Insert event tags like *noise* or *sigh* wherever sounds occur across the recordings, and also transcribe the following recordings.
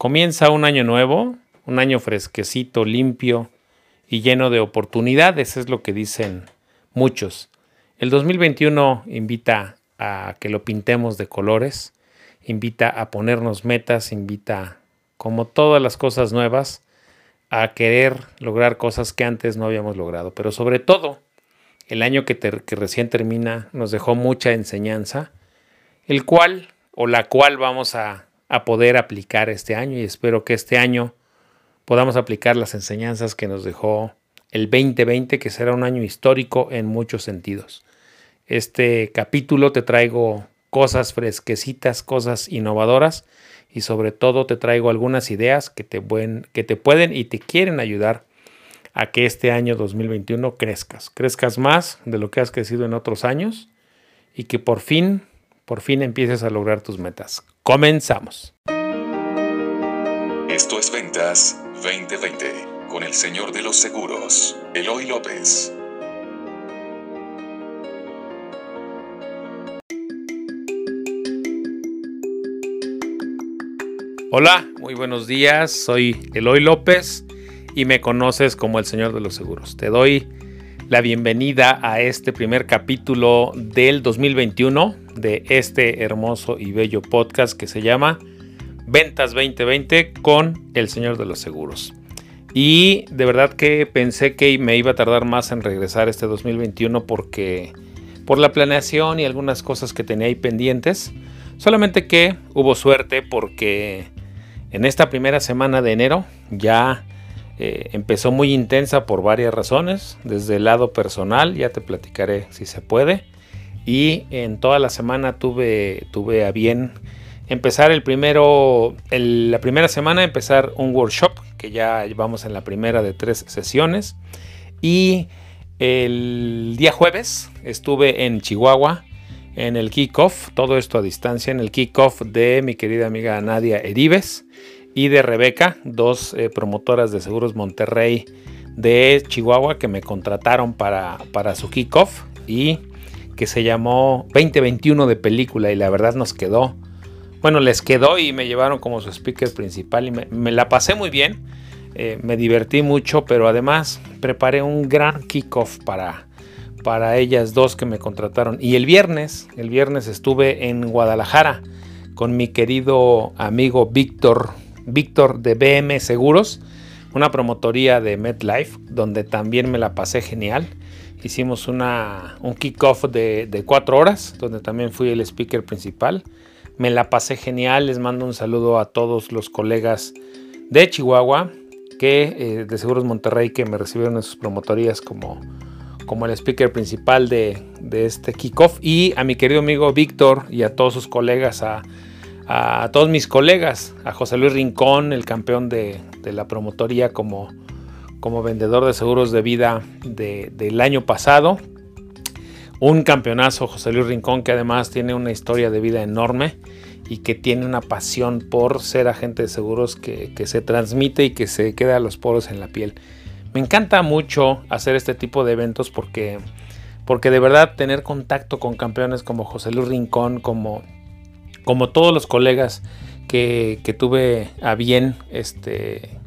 Comienza un año nuevo, un año fresquecito, limpio y lleno de oportunidades, es lo que dicen muchos. El 2021 invita a que lo pintemos de colores, invita a ponernos metas, invita, como todas las cosas nuevas, a querer lograr cosas que antes no habíamos logrado. Pero sobre todo, el año que, recién termina nos dejó mucha enseñanza, el cual o la cual vamos a, a poder aplicar este año y espero que este año podamos aplicar las enseñanzas que nos dejó el 2020, que será un año histórico en muchos sentidos. Este capítulo te traigo cosas fresquecitas, cosas innovadoras y sobre todo te traigo algunas ideas que te, que te pueden y te quieren ayudar a que este año 2021 crezcas, crezcas más de lo que has crecido en otros años y que por fin, por fin empieces a lograr tus metas. Comenzamos. Esto es Ventas 2020 con el señor de los seguros, Eloy López. Hola, muy buenos días. Soy Eloy López y me conoces como el Señor de los Seguros. Te doy la bienvenida a este primer capítulo del 2021 de este hermoso y bello podcast que se llama Ventas 2020 con el Señor de los Seguros. Y de verdad que pensé que me iba a tardar más en regresar este 2021 porque por la planeación y algunas cosas que tenía ahí pendientes. Solamente que hubo suerte porque en esta primera semana de enero ya eh, empezó muy intensa por varias razones. Desde el lado personal, ya te platicaré si se puede. Y en toda la semana tuve, tuve a bien empezar el primero, la primera semana empezar un workshop que ya llevamos en la primera de tres sesiones. Y el día jueves estuve en Chihuahua en el kickoff, todo esto a distancia, en el kickoff de mi querida amiga Nadia Eribes y de Rebeca, dos eh, promotoras de Seguros Monterrey de Chihuahua que me contrataron para, para su kickoff y que se llamó 2021 de película y la verdad nos quedó, bueno, les quedó y me llevaron como su speaker principal y me, la pasé muy bien, eh, me divertí mucho, pero además preparé un gran kickoff para para ellas dos que me contrataron. Y el viernes, el viernes estuve en Guadalajara con mi querido amigo Víctor, Víctor de BM Seguros, una promotoría de MedLife, donde también me la pasé genial. Hicimos una, un kickoff de, de cuatro horas, donde también fui el speaker principal. Me la pasé genial, les mando un saludo a todos los colegas de Chihuahua, que eh, de Seguros Monterrey, que me recibieron en sus promotorías como como el speaker principal de, este kickoff y a mi querido amigo Víctor y a todos sus colegas, a, todos mis colegas, a José Luis Rincón, el campeón de, la promotoría como, como vendedor de seguros de vida del año pasado. Un campeonazo, José Luis Rincón, que además tiene una historia de vida enorme y que tiene una pasión por ser agente de seguros que, que se transmite y que se queda a los poros en la piel. Me encanta mucho hacer este tipo de eventos porque, porque de verdad tener contacto con campeones como José Luis Rincón, como, como todos los colegas que, tuve a bien este,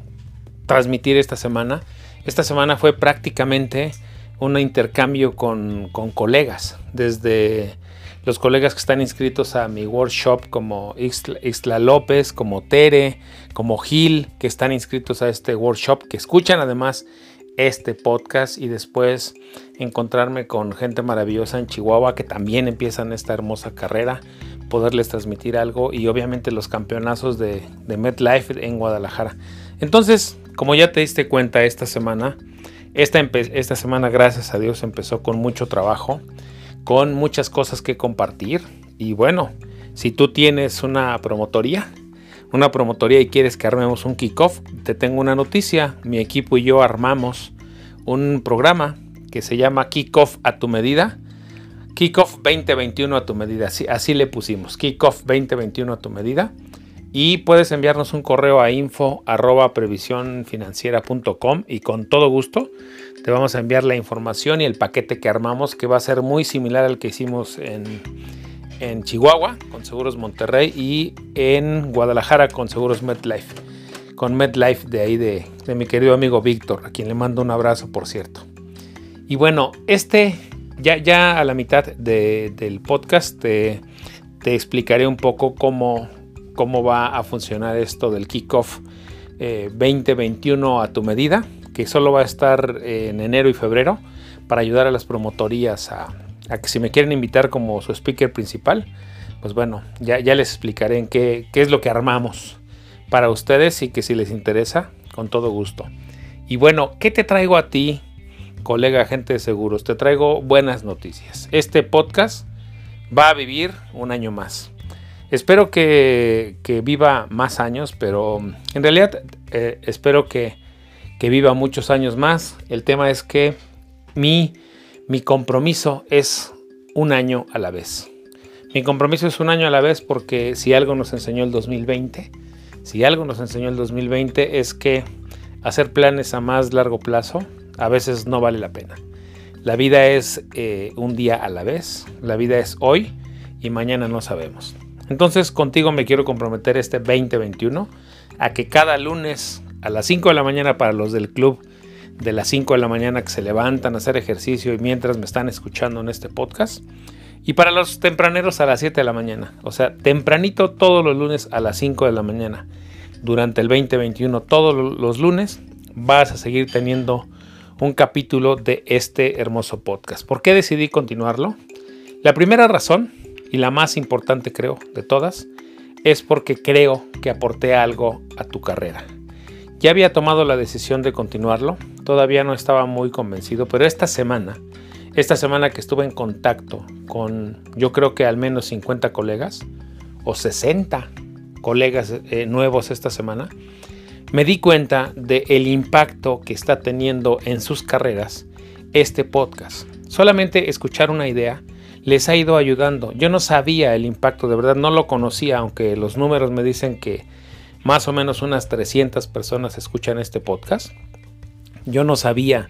transmitir esta semana. Esta semana fue prácticamente un intercambio con, con colegas, desde los colegas que están inscritos a mi workshop como Isla López, como Tere, como Gil, que están inscritos a este workshop, que escuchan además este podcast y después encontrarme con gente maravillosa en Chihuahua que también empiezan esta hermosa carrera, poderles transmitir algo y obviamente los campeonazos de, de MetLife en Guadalajara. Entonces, como ya te diste cuenta esta semana, esta, esta semana gracias a Dios empezó con mucho trabajo con muchas cosas que compartir. Y bueno, si tú tienes una promotoría, una promotoría y quieres que armemos un kickoff, te tengo una noticia. Mi equipo y yo armamos un programa que se llama Kickoff a tu medida. Kickoff 2021 a tu medida. Así, así le pusimos. Kickoff 2021 a tu medida. Y puedes enviarnos un correo a info arroba y con todo gusto te vamos a enviar la información y el paquete que armamos que va a ser muy similar al que hicimos en, en Chihuahua con Seguros Monterrey y en Guadalajara con Seguros MedLife. con MedLife de ahí de, mi querido amigo Víctor, a quien le mando un abrazo, por cierto. Y bueno, este, ya, ya a la mitad del podcast te, explicaré un poco cómo, cómo va a funcionar esto del kickoff 2021 eh, a tu medida, que solo va a estar en enero y febrero para ayudar a las promotorías a, que si me quieren invitar como su speaker principal, pues bueno, ya, les explicaré en qué, qué es lo que armamos para ustedes y que si les interesa, con todo gusto. Y bueno, ¿qué te traigo a ti, colega agente de seguros? Te traigo buenas noticias. Este podcast va a vivir un año más. Espero que, viva más años, pero en realidad eh, espero que, viva muchos años más. El tema es que mi, mi compromiso es un año a la vez. Mi compromiso es un año a la vez porque si algo nos enseñó el 2020, si algo nos enseñó el 2020 es que hacer planes a más largo plazo a veces no vale la pena. La vida es eh, un día a la vez, la vida es hoy y mañana no sabemos. Entonces contigo me quiero comprometer este 2021 a que cada lunes a las 5 de la mañana para los del club de las 5 de la mañana que se levantan a hacer ejercicio y mientras me están escuchando en este podcast, y para los tempraneros a las 7 de la mañana. O sea, tempranito todos los lunes a las 5 de la mañana. Durante el 2021, todos los lunes, vas a seguir teniendo un capítulo de este hermoso podcast. ¿Por qué decidí continuarlo? La primera razón, y la más importante creo de todas, es porque creo que aporté algo a tu carrera. Ya había tomado la decisión de continuarlo, todavía no estaba muy convencido, pero esta semana esta semana que estuve en contacto con yo creo que al menos 50 colegas o 60 colegas eh, nuevos esta semana, me di cuenta del el impacto que está teniendo en sus carreras este podcast. Solamente escuchar una idea les ha ido ayudando. Yo no sabía el impacto, de verdad no lo conocía, aunque los números me dicen que más o menos unas 300 personas escuchan este podcast. Yo no sabía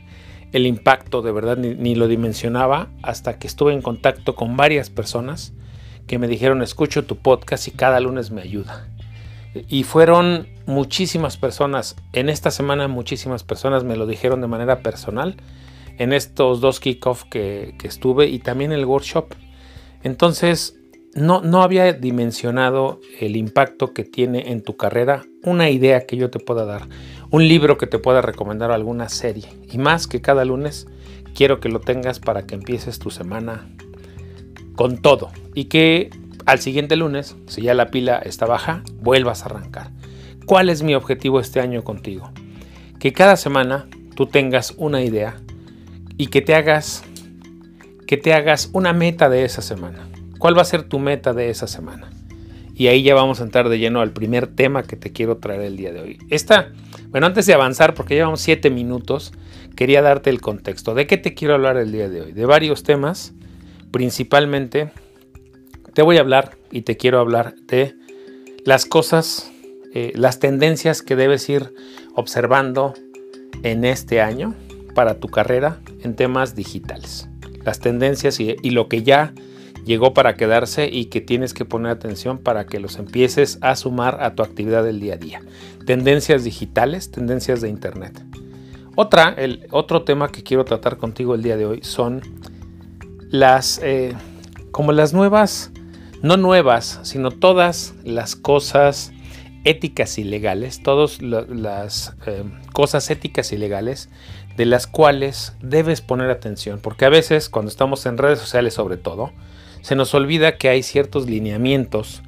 el impacto de verdad ni, lo dimensionaba hasta que estuve en contacto con varias personas que me dijeron escucho tu podcast y cada lunes me ayuda. Y fueron muchísimas personas, en esta semana muchísimas personas me lo dijeron de manera personal, en estos dos kickoffs que, que estuve y también el workshop. Entonces, no, no había dimensionado el impacto que tiene en tu carrera una idea que yo te pueda dar, un libro que te pueda recomendar alguna serie. Y más que cada lunes, quiero que lo tengas para que empieces tu semana con todo y que al siguiente lunes, si ya la pila está baja, vuelvas a arrancar. ¿Cuál es mi objetivo este año contigo? Que cada semana tú tengas una idea y que te hagas que te hagas una meta de esa semana. ¿Cuál va a ser tu meta de esa semana? Y ahí ya vamos a entrar de lleno al primer tema que te quiero traer el día de hoy. Esta, bueno, antes de avanzar, porque llevamos siete minutos, quería darte el contexto. ¿De qué te quiero hablar el día de hoy? De varios temas. Principalmente, te voy a hablar y te quiero hablar de las cosas, eh, las tendencias que debes ir observando en este año para tu carrera en temas digitales. Las tendencias y, lo que ya llegó para quedarse y que tienes que poner atención para que los empieces a sumar a tu actividad del día a día. Tendencias digitales, tendencias de Internet. Otra, el otro tema que quiero tratar contigo el día de hoy son las, eh, como las nuevas, no nuevas, sino todas las cosas éticas y legales, todas las eh, cosas éticas y legales de las cuales debes poner atención, porque a veces cuando estamos en redes sociales sobre todo, se nos olvida que hay ciertos lineamientos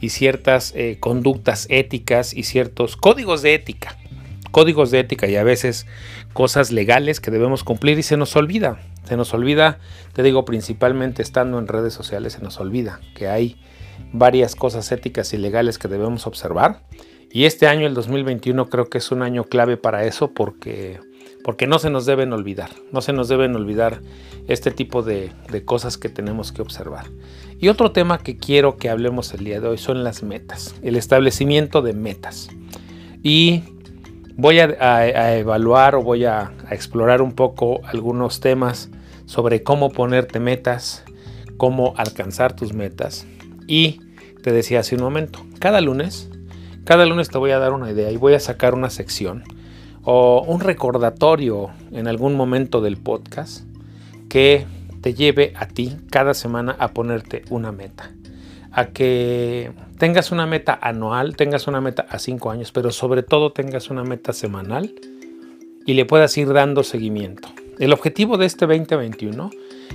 y ciertas eh, conductas éticas y ciertos códigos de ética. Códigos de ética y a veces cosas legales que debemos cumplir y se nos olvida. Se nos olvida, te digo principalmente estando en redes sociales, se nos olvida que hay varias cosas éticas y legales que debemos observar. Y este año, el 2021, creo que es un año clave para eso porque porque no se nos deben olvidar, no se nos deben olvidar este tipo de, cosas que tenemos que observar. Y otro tema que quiero que hablemos el día de hoy son las metas, el establecimiento de metas. Y voy a, evaluar o voy a, a explorar un poco algunos temas sobre cómo ponerte metas, cómo alcanzar tus metas. Y te decía hace un momento, cada lunes Cada lunes te voy a dar una idea y voy a sacar una sección o un recordatorio en algún momento del podcast que te lleve a ti cada semana a ponerte una meta. A que tengas una meta anual, tengas una meta a cinco años, pero sobre todo tengas una meta semanal y le puedas ir dando seguimiento. El objetivo de este 2021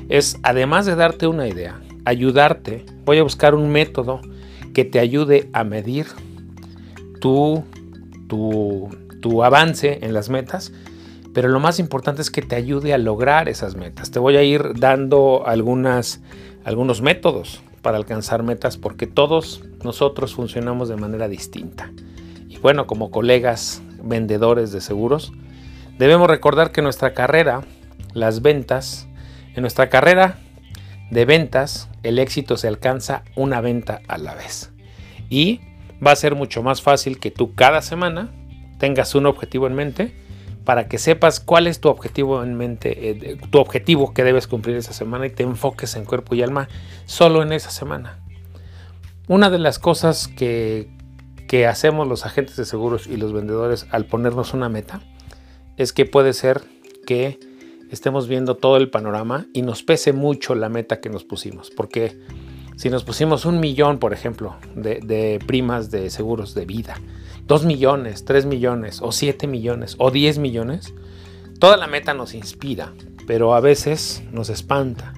es, además de darte una idea, ayudarte. Voy a buscar un método que te ayude a medir tu, tu, tu avance en las metas, pero lo más importante es que te ayude a lograr esas metas. Te voy a ir dando algunos métodos para alcanzar metas porque todos nosotros funcionamos de manera distinta. Y bueno, como colegas vendedores de seguros, debemos recordar que nuestra carrera, las ventas, en nuestra carrera de ventas, el éxito se alcanza una venta a la vez. Y va a ser mucho más fácil que tú cada semana tengas un objetivo en mente para que sepas cuál es tu objetivo en mente, eh, tu objetivo que debes cumplir esa semana y te enfoques en cuerpo y alma solo en esa semana. Una de las cosas que, que hacemos los agentes de seguros y los vendedores al ponernos una meta es que puede ser que estemos viendo todo el panorama y nos pese mucho la meta que nos pusimos, porque si nos pusimos un millón, por ejemplo, de, primas de seguros de vida, dos millones, tres millones, o siete millones, o diez millones, toda la meta nos inspira, pero a veces nos espanta.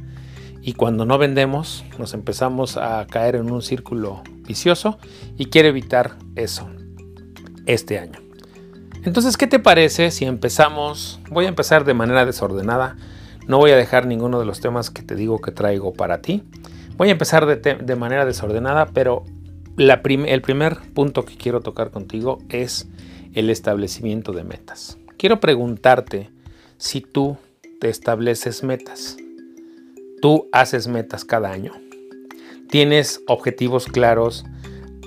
Y cuando no vendemos, nos empezamos a caer en un círculo vicioso y quiero evitar eso este año. Entonces, ¿qué te parece si empezamos? Voy a empezar de manera desordenada. No voy a dejar ninguno de los temas que te digo que traigo para ti. Voy a empezar de, manera desordenada, pero el primer punto que quiero tocar contigo es el establecimiento de metas. Quiero preguntarte si tú te estableces metas. Tú haces metas cada año. Tienes objetivos claros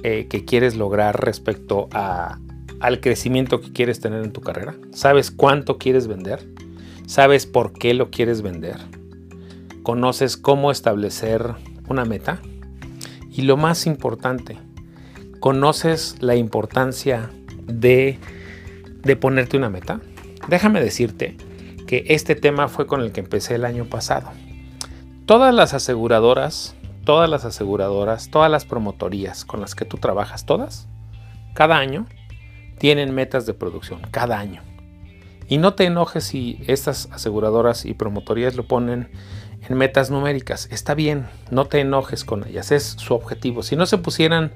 eh, que quieres lograr respecto al crecimiento que quieres tener en tu carrera. ¿Sabes cuánto quieres vender? ¿Sabes por qué lo quieres vender? ¿Conoces cómo establecer una meta. Y lo más importante, ¿conoces la importancia de, de ponerte una meta? Déjame decirte que este tema fue con el que empecé el año pasado. Todas las aseguradoras, todas las aseguradoras, todas las promotorías con las que tú trabajas, todas, cada año, tienen metas de producción, cada año. Y no te enojes si estas aseguradoras y promotorías lo ponen en metas numéricas. Está bien, no te enojes con ellas, es su objetivo. Si no se pusieran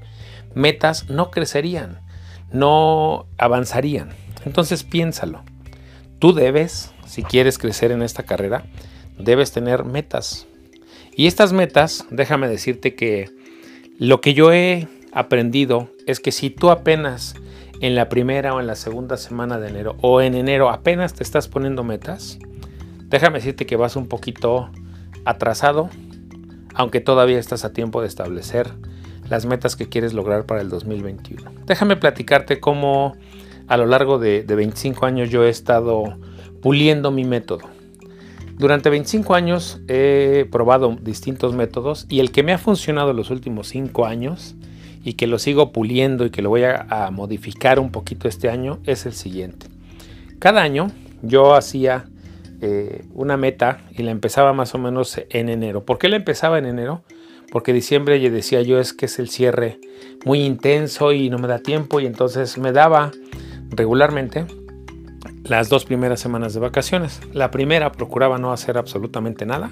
metas, no crecerían, no avanzarían. Entonces piénsalo. Tú debes, si quieres crecer en esta carrera, debes tener metas. Y estas metas, déjame decirte que lo que yo he aprendido es que si tú apenas en la primera o en la segunda semana de enero o en enero apenas te estás poniendo metas, déjame decirte que vas un poquito atrasado, aunque todavía estás a tiempo de establecer las metas que quieres lograr para el 2021. Déjame platicarte cómo a lo largo de, 25 años yo he estado puliendo mi método. Durante 25 años he probado distintos métodos y el que me ha funcionado los últimos 5 años y que lo sigo puliendo y que lo voy a modificar un poquito este año es el siguiente. Cada año yo hacía eh, una meta y la empezaba más o menos en enero. ¿Por qué la empezaba en enero? Porque diciembre ya decía yo es que es el cierre muy intenso y no me da tiempo y entonces me daba regularmente las dos primeras semanas de vacaciones. La primera procuraba no hacer absolutamente nada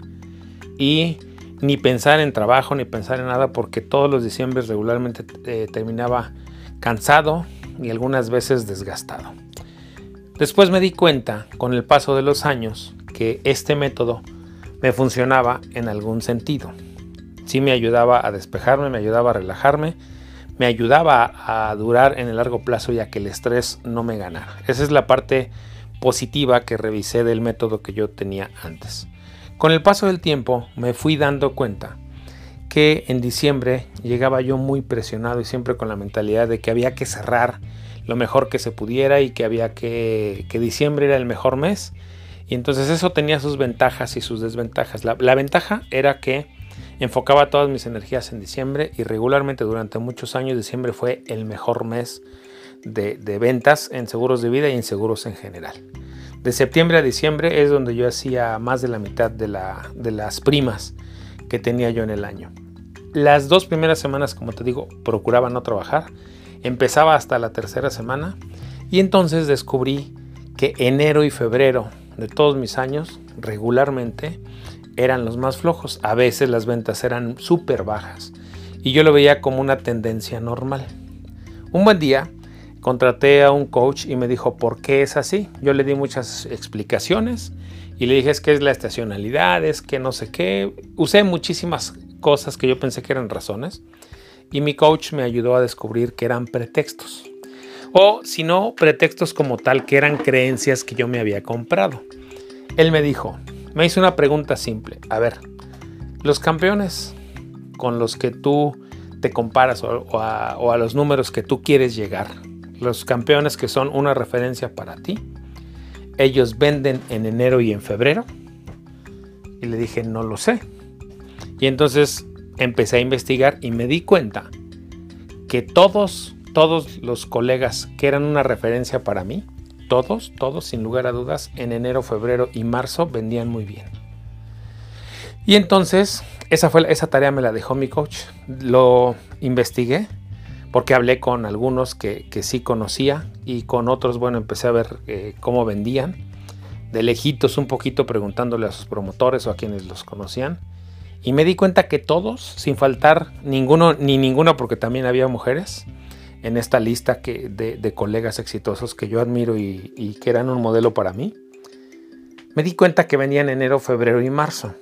y ni pensar en trabajo ni pensar en nada porque todos los diciembre regularmente eh, terminaba cansado y algunas veces desgastado. Después me di cuenta, con el paso de los años, que este método me funcionaba en algún sentido. Sí me ayudaba a despejarme, me ayudaba a relajarme, me ayudaba a durar en el largo plazo ya que el estrés no me ganara. Esa es la parte positiva que revisé del método que yo tenía antes. Con el paso del tiempo me fui dando cuenta que en diciembre llegaba yo muy presionado y siempre con la mentalidad de que había que cerrar lo mejor que se pudiera y que había que, que diciembre era el mejor mes. Y entonces eso tenía sus ventajas y sus desventajas. La, ventaja era que enfocaba todas mis energías en diciembre y regularmente durante muchos años diciembre fue el mejor mes de, ventas en seguros de vida y en seguros en general. De septiembre a diciembre es donde yo hacía más de la mitad de, de las primas que tenía yo en el año. Las dos primeras semanas, como te digo, procuraba no trabajar. Empezaba hasta la tercera semana y entonces descubrí que enero y febrero de todos mis años regularmente eran los más flojos. A veces las ventas eran súper bajas y yo lo veía como una tendencia normal. Un buen día contraté a un coach y me dijo por qué es así. Yo le di muchas explicaciones y le dije es que es la estacionalidad, es que no sé qué. Usé muchísimas cosas que yo pensé que eran razones y mi coach me ayudó a descubrir que eran pretextos. O si no, pretextos como tal que eran creencias que yo me había comprado. Él me dijo, me hizo una pregunta simple. A ver, los campeones con los que tú te comparas o, a, los números que tú quieres llegar, los campeones que son una referencia para ti, ellos venden en enero y en febrero. Y le dije, no lo sé. Y entonces empecé a investigar y me di cuenta que todos, todos los colegas que eran una referencia para mí, todos, todos, sin lugar a dudas, en enero, febrero y marzo vendían muy bien. Y entonces, esa, fue, esa tarea me la dejó mi coach. Lo investigué porque hablé con algunos que, sí conocía y con otros, bueno, empecé a ver eh, cómo vendían. De lejitos un poquito preguntándole a sus promotores o a quienes los conocían. Y me di cuenta que todos, sin faltar ninguno ni ninguna, porque también había mujeres, en esta lista que, de, colegas exitosos que yo admiro y, que eran un modelo para mí, me di cuenta que venían enero, febrero y marzo.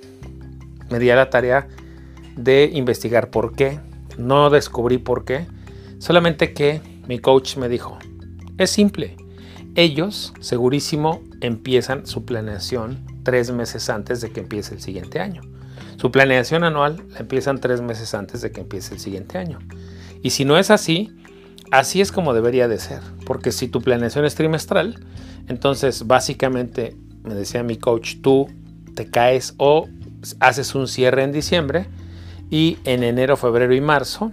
Me di a la tarea de investigar por qué. No descubrí por qué. Solamente que mi coach me dijo, es simple. Ellos, segurísimo, empiezan su planeación tres meses antes de que empiece el siguiente año. Su planeación anual la empiezan tres meses antes de que empiece el siguiente año. Y si no es así, Así es como debería de ser, porque si tu planeación es trimestral, entonces básicamente, me decía mi coach, tú te caes o haces un cierre en diciembre y en enero, febrero y marzo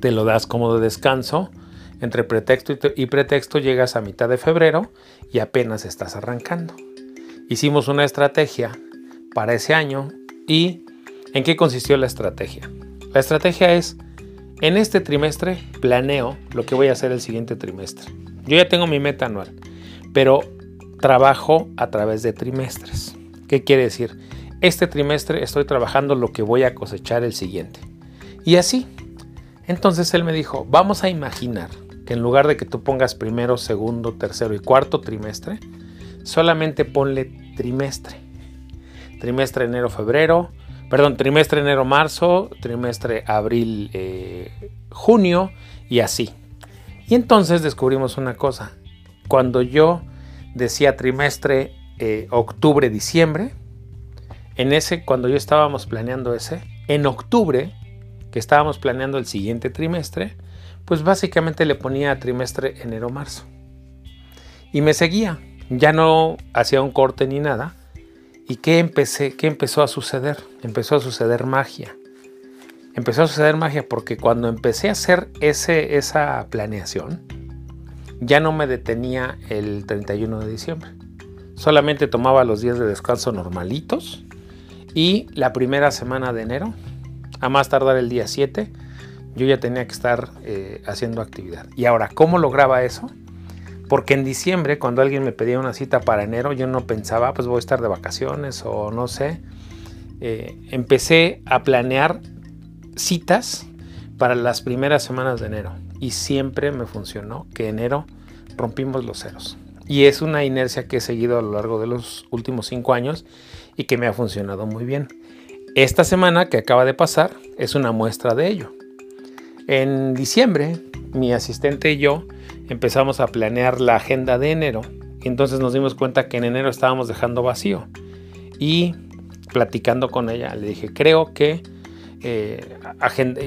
te lo das como de descanso. Entre pretexto y pretexto llegas a mitad de febrero y apenas estás arrancando. Hicimos una estrategia para ese año y ¿en qué consistió la estrategia? La estrategia es en este trimestre planeo lo que voy a hacer el siguiente trimestre. Yo ya tengo mi meta anual, pero trabajo a través de trimestres. ¿Qué quiere decir? Este trimestre estoy trabajando lo que voy a cosechar el siguiente. Y así. Entonces él me dijo, vamos a imaginar que en lugar de que tú pongas primero, segundo, tercero y cuarto trimestre, solamente ponle trimestre. Trimestre enero, febrero, perdón, trimestre enero-marzo, trimestre abril-junio eh, y así. Y entonces descubrimos una cosa. Cuando yo decía trimestre eh, octubre-diciembre, en ese, cuando yo estábamos planeando ese, en octubre, que estábamos planeando el siguiente trimestre, pues básicamente le ponía trimestre enero-marzo. Y me seguía. Ya no hacía un corte ni nada, ¿Y qué, empecé, qué empezó a suceder? Empezó a suceder magia. Empezó a suceder magia porque cuando empecé a hacer ese, esa planeación, ya no me detenía el 31 de diciembre. Solamente tomaba los días de descanso normalitos y la primera semana de enero, a más tardar el día 7, yo ya tenía que estar eh, haciendo actividad. Y ahora, ¿cómo lograba eso? Porque en diciembre, cuando alguien me pedía una cita para enero, yo no pensaba, pues voy a estar de vacaciones o no sé. Eh, empecé a planear citas para las primeras semanas de enero. Y siempre me funcionó que enero rompimos los ceros. Y es una inercia que he seguido a lo largo de los últimos cinco años y que me ha funcionado muy bien. Esta semana que acaba de pasar es una muestra de ello. En diciembre, mi asistente y yo empezamos a planear la agenda de enero. Y entonces nos dimos cuenta que en enero estábamos dejando vacío. Y platicando con ella, le dije, creo que eh,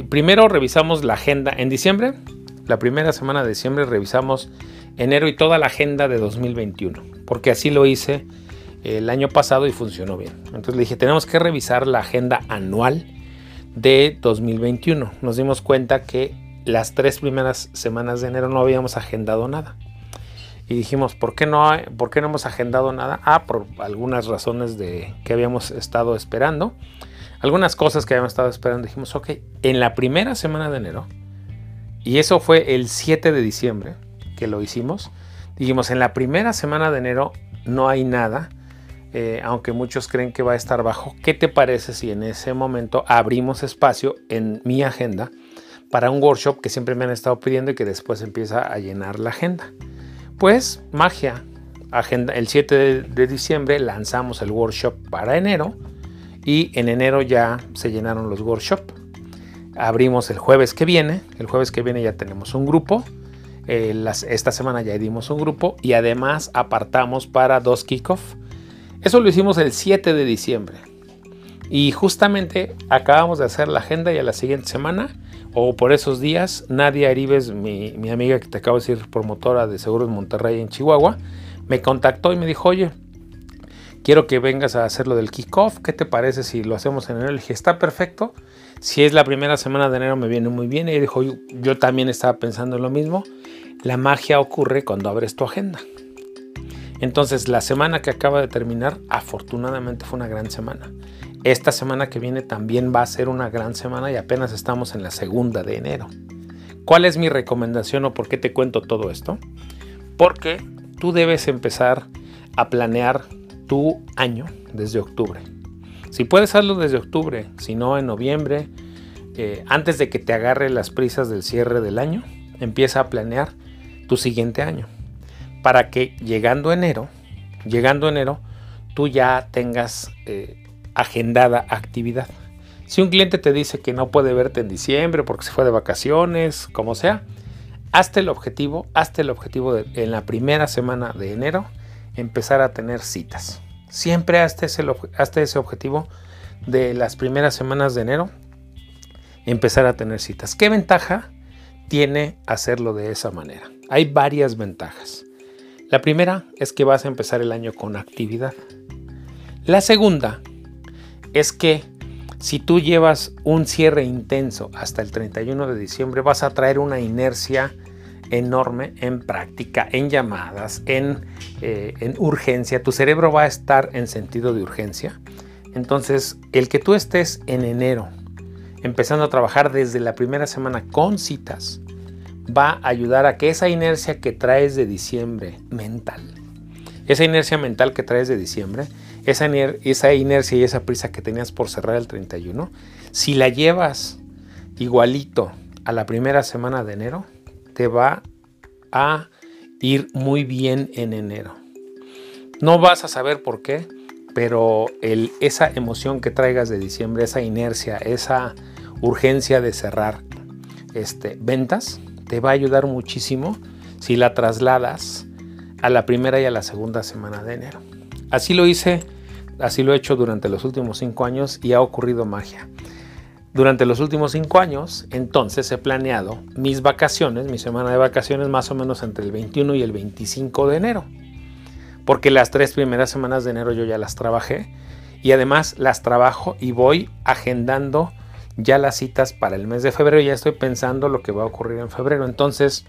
primero revisamos la agenda en diciembre. La primera semana de diciembre revisamos enero y toda la agenda de 2021. Porque así lo hice el año pasado y funcionó bien. Entonces le dije, tenemos que revisar la agenda anual de 2021. Nos dimos cuenta que las tres primeras semanas de enero no habíamos agendado nada. Y dijimos, ¿por qué no, por qué no hemos agendado nada? Ah, por algunas razones de que habíamos estado esperando. Algunas cosas que habíamos estado esperando. Dijimos, ok, en la primera semana de enero, y eso fue el 7 de diciembre que lo hicimos, dijimos, en la primera semana de enero no hay nada eh, aunque muchos creen que va a estar bajo, ¿qué te parece si en ese momento abrimos espacio en mi agenda para un workshop que siempre me han estado pidiendo y que después empieza a llenar la agenda? Pues magia, agenda, el 7 de, diciembre lanzamos el workshop para enero y en enero ya se llenaron los workshops. Abrimos el jueves que viene, el jueves que viene ya tenemos un grupo. Eh, esta semana ya dimos un grupo y además apartamos para dos kickoff eso lo hicimos el 7 de diciembre. Y justamente acabamos de hacer la agenda y a la siguiente semana, o por esos días, Nadia Aribes, mi, mi amiga que te acabo de decir, promotora de Seguros Monterrey en Chihuahua, me contactó y me dijo, oye, quiero que vengas a hacer lo del kickoff, ¿qué te parece si lo hacemos en enero? Le dije, está perfecto, si es la primera semana de enero me viene muy bien. Y dijo, yo, yo también estaba pensando en lo mismo, la magia ocurre cuando abres tu agenda. Entonces, la semana que acaba de terminar, afortunadamente fue una gran semana. Esta semana que viene también va a ser una gran semana y apenas estamos en la segunda de enero. ¿Cuál es mi recomendación o por qué te cuento todo esto? Porque tú debes empezar a planear tu año desde octubre. Si puedes hacerlo desde octubre, si no en noviembre, eh, antes de que te agarre las prisas del cierre del año, empieza a planear tu siguiente año para que llegando enero, llegando enero, tú ya tengas eh, agendada actividad. Si un cliente te dice que no puede verte en diciembre porque se fue de vacaciones, como sea, hazte el objetivo, hazte el objetivo de en la primera semana de enero empezar a tener citas. Siempre hazte ese, ese objetivo de las primeras semanas de enero empezar a tener citas. ¿Qué ventaja tiene hacerlo de esa manera? Hay varias ventajas. La primera es que vas a empezar el año con actividad. La segunda es que si tú llevas un cierre intenso hasta el 31 de diciembre, vas a traer una inercia enorme en práctica, en llamadas, en, eh, en, urgencia. Tu cerebro va a estar en sentido de urgencia. Entonces, el que tú estés en enero empezando a trabajar desde la primera semana con citas, va a ayudar a que esa inercia que traes de diciembre mental, esa inercia mental que traes de diciembre, esa, esa inercia y esa prisa que tenías por cerrar el 31, si la llevas igualito a la primera semana de enero, te va a ir muy bien en enero. No vas a saber por qué, pero el, esa emoción que traigas de diciembre, esa inercia, esa urgencia de cerrar este, ventas, te va a ayudar muchísimo si la trasladas a la primera y a la segunda semana de enero. Así lo hice, así lo he hecho durante los últimos cinco años y ha ocurrido magia. Durante los últimos cinco años, entonces he planeado mis vacaciones, mi semana de vacaciones más o menos entre el 21 y el 25 de enero. Porque las tres primeras semanas de enero yo ya las trabajé y además las trabajo y voy agendando ya las citas para el mes de febrero, ya estoy pensando lo que va a ocurrir en febrero. Entonces,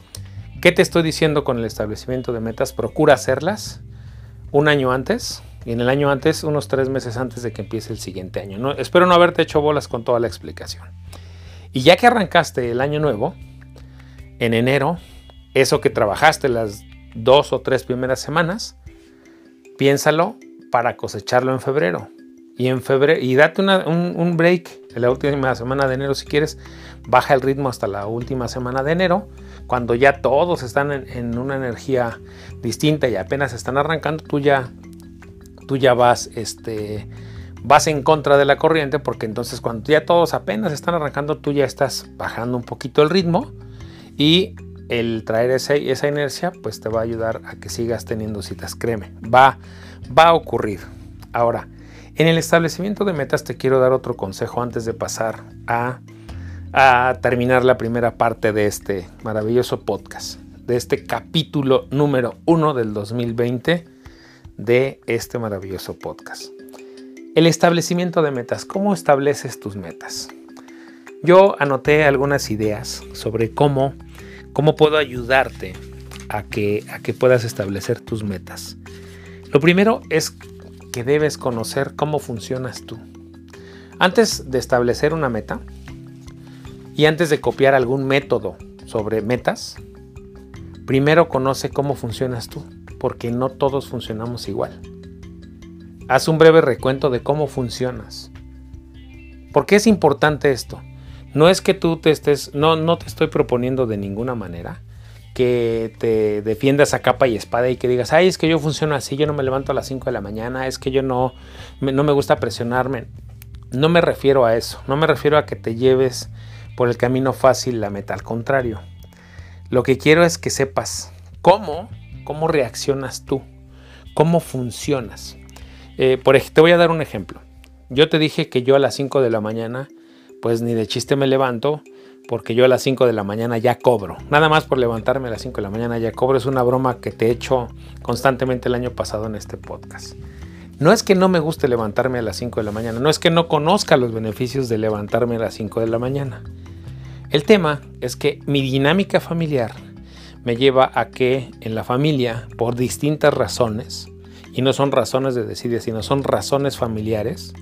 ¿qué te estoy diciendo con el establecimiento de metas? Procura hacerlas un año antes y en el año antes, unos tres meses antes de que empiece el siguiente año. No, espero no haberte hecho bolas con toda la explicación. Y ya que arrancaste el año nuevo, en enero, eso que trabajaste las dos o tres primeras semanas, piénsalo para cosecharlo en febrero y en febrero y date un, break en la última semana de enero si quieres baja el ritmo hasta la última semana de enero cuando ya todos están en, una energía distinta y apenas están arrancando tú ya tú ya vas este vas en contra de la corriente porque entonces cuando ya todos apenas están arrancando tú ya estás bajando un poquito el ritmo y el traer esa, esa inercia pues te va a ayudar a que sigas teniendo citas créeme. Va va a ocurrir. Ahora en el establecimiento de metas te quiero dar otro consejo antes de pasar a, terminar la primera parte de este maravilloso podcast, de este capítulo número uno del 2020 de este maravilloso podcast. El establecimiento de metas. ¿Cómo estableces tus metas? yo anoté algunas ideas sobre cómo, cómo puedo ayudarte a que, a que puedas establecer tus metas. Lo primero es que debes conocer cómo funcionas tú. Antes de establecer una meta y antes de copiar algún método sobre metas, primero conoce cómo funcionas tú, porque no todos funcionamos igual. Haz un breve recuento de cómo funcionas. ¿Por qué es importante esto? No es que tú te estés, no, no te estoy proponiendo de ninguna manera que te defiendas a capa y espada y que digas, ay, es que yo funciono así, yo no me levanto a las 5 de la mañana, es que yo no, no me gusta presionarme. No me refiero a eso, no me refiero a que te lleves por el camino fácil la meta, al contrario. Lo que quiero es que sepas cómo, cómo reaccionas tú, cómo funcionas. Eh, por, te voy a dar un ejemplo. Yo te dije que yo a las 5 de la mañana pues ni de chiste me levanto, porque yo a las 5 de la mañana ya cobro. Nada más por levantarme a las 5 de la mañana ya cobro. Es una broma que te he hecho constantemente el año pasado en este podcast. No es que no me guste levantarme a las 5 de la mañana, no es que no conozca los beneficios de levantarme a las 5 de la mañana. El tema es que mi dinámica familiar me lleva a que en la familia, por distintas razones, y no son razones de decidir, sino son razones familiares,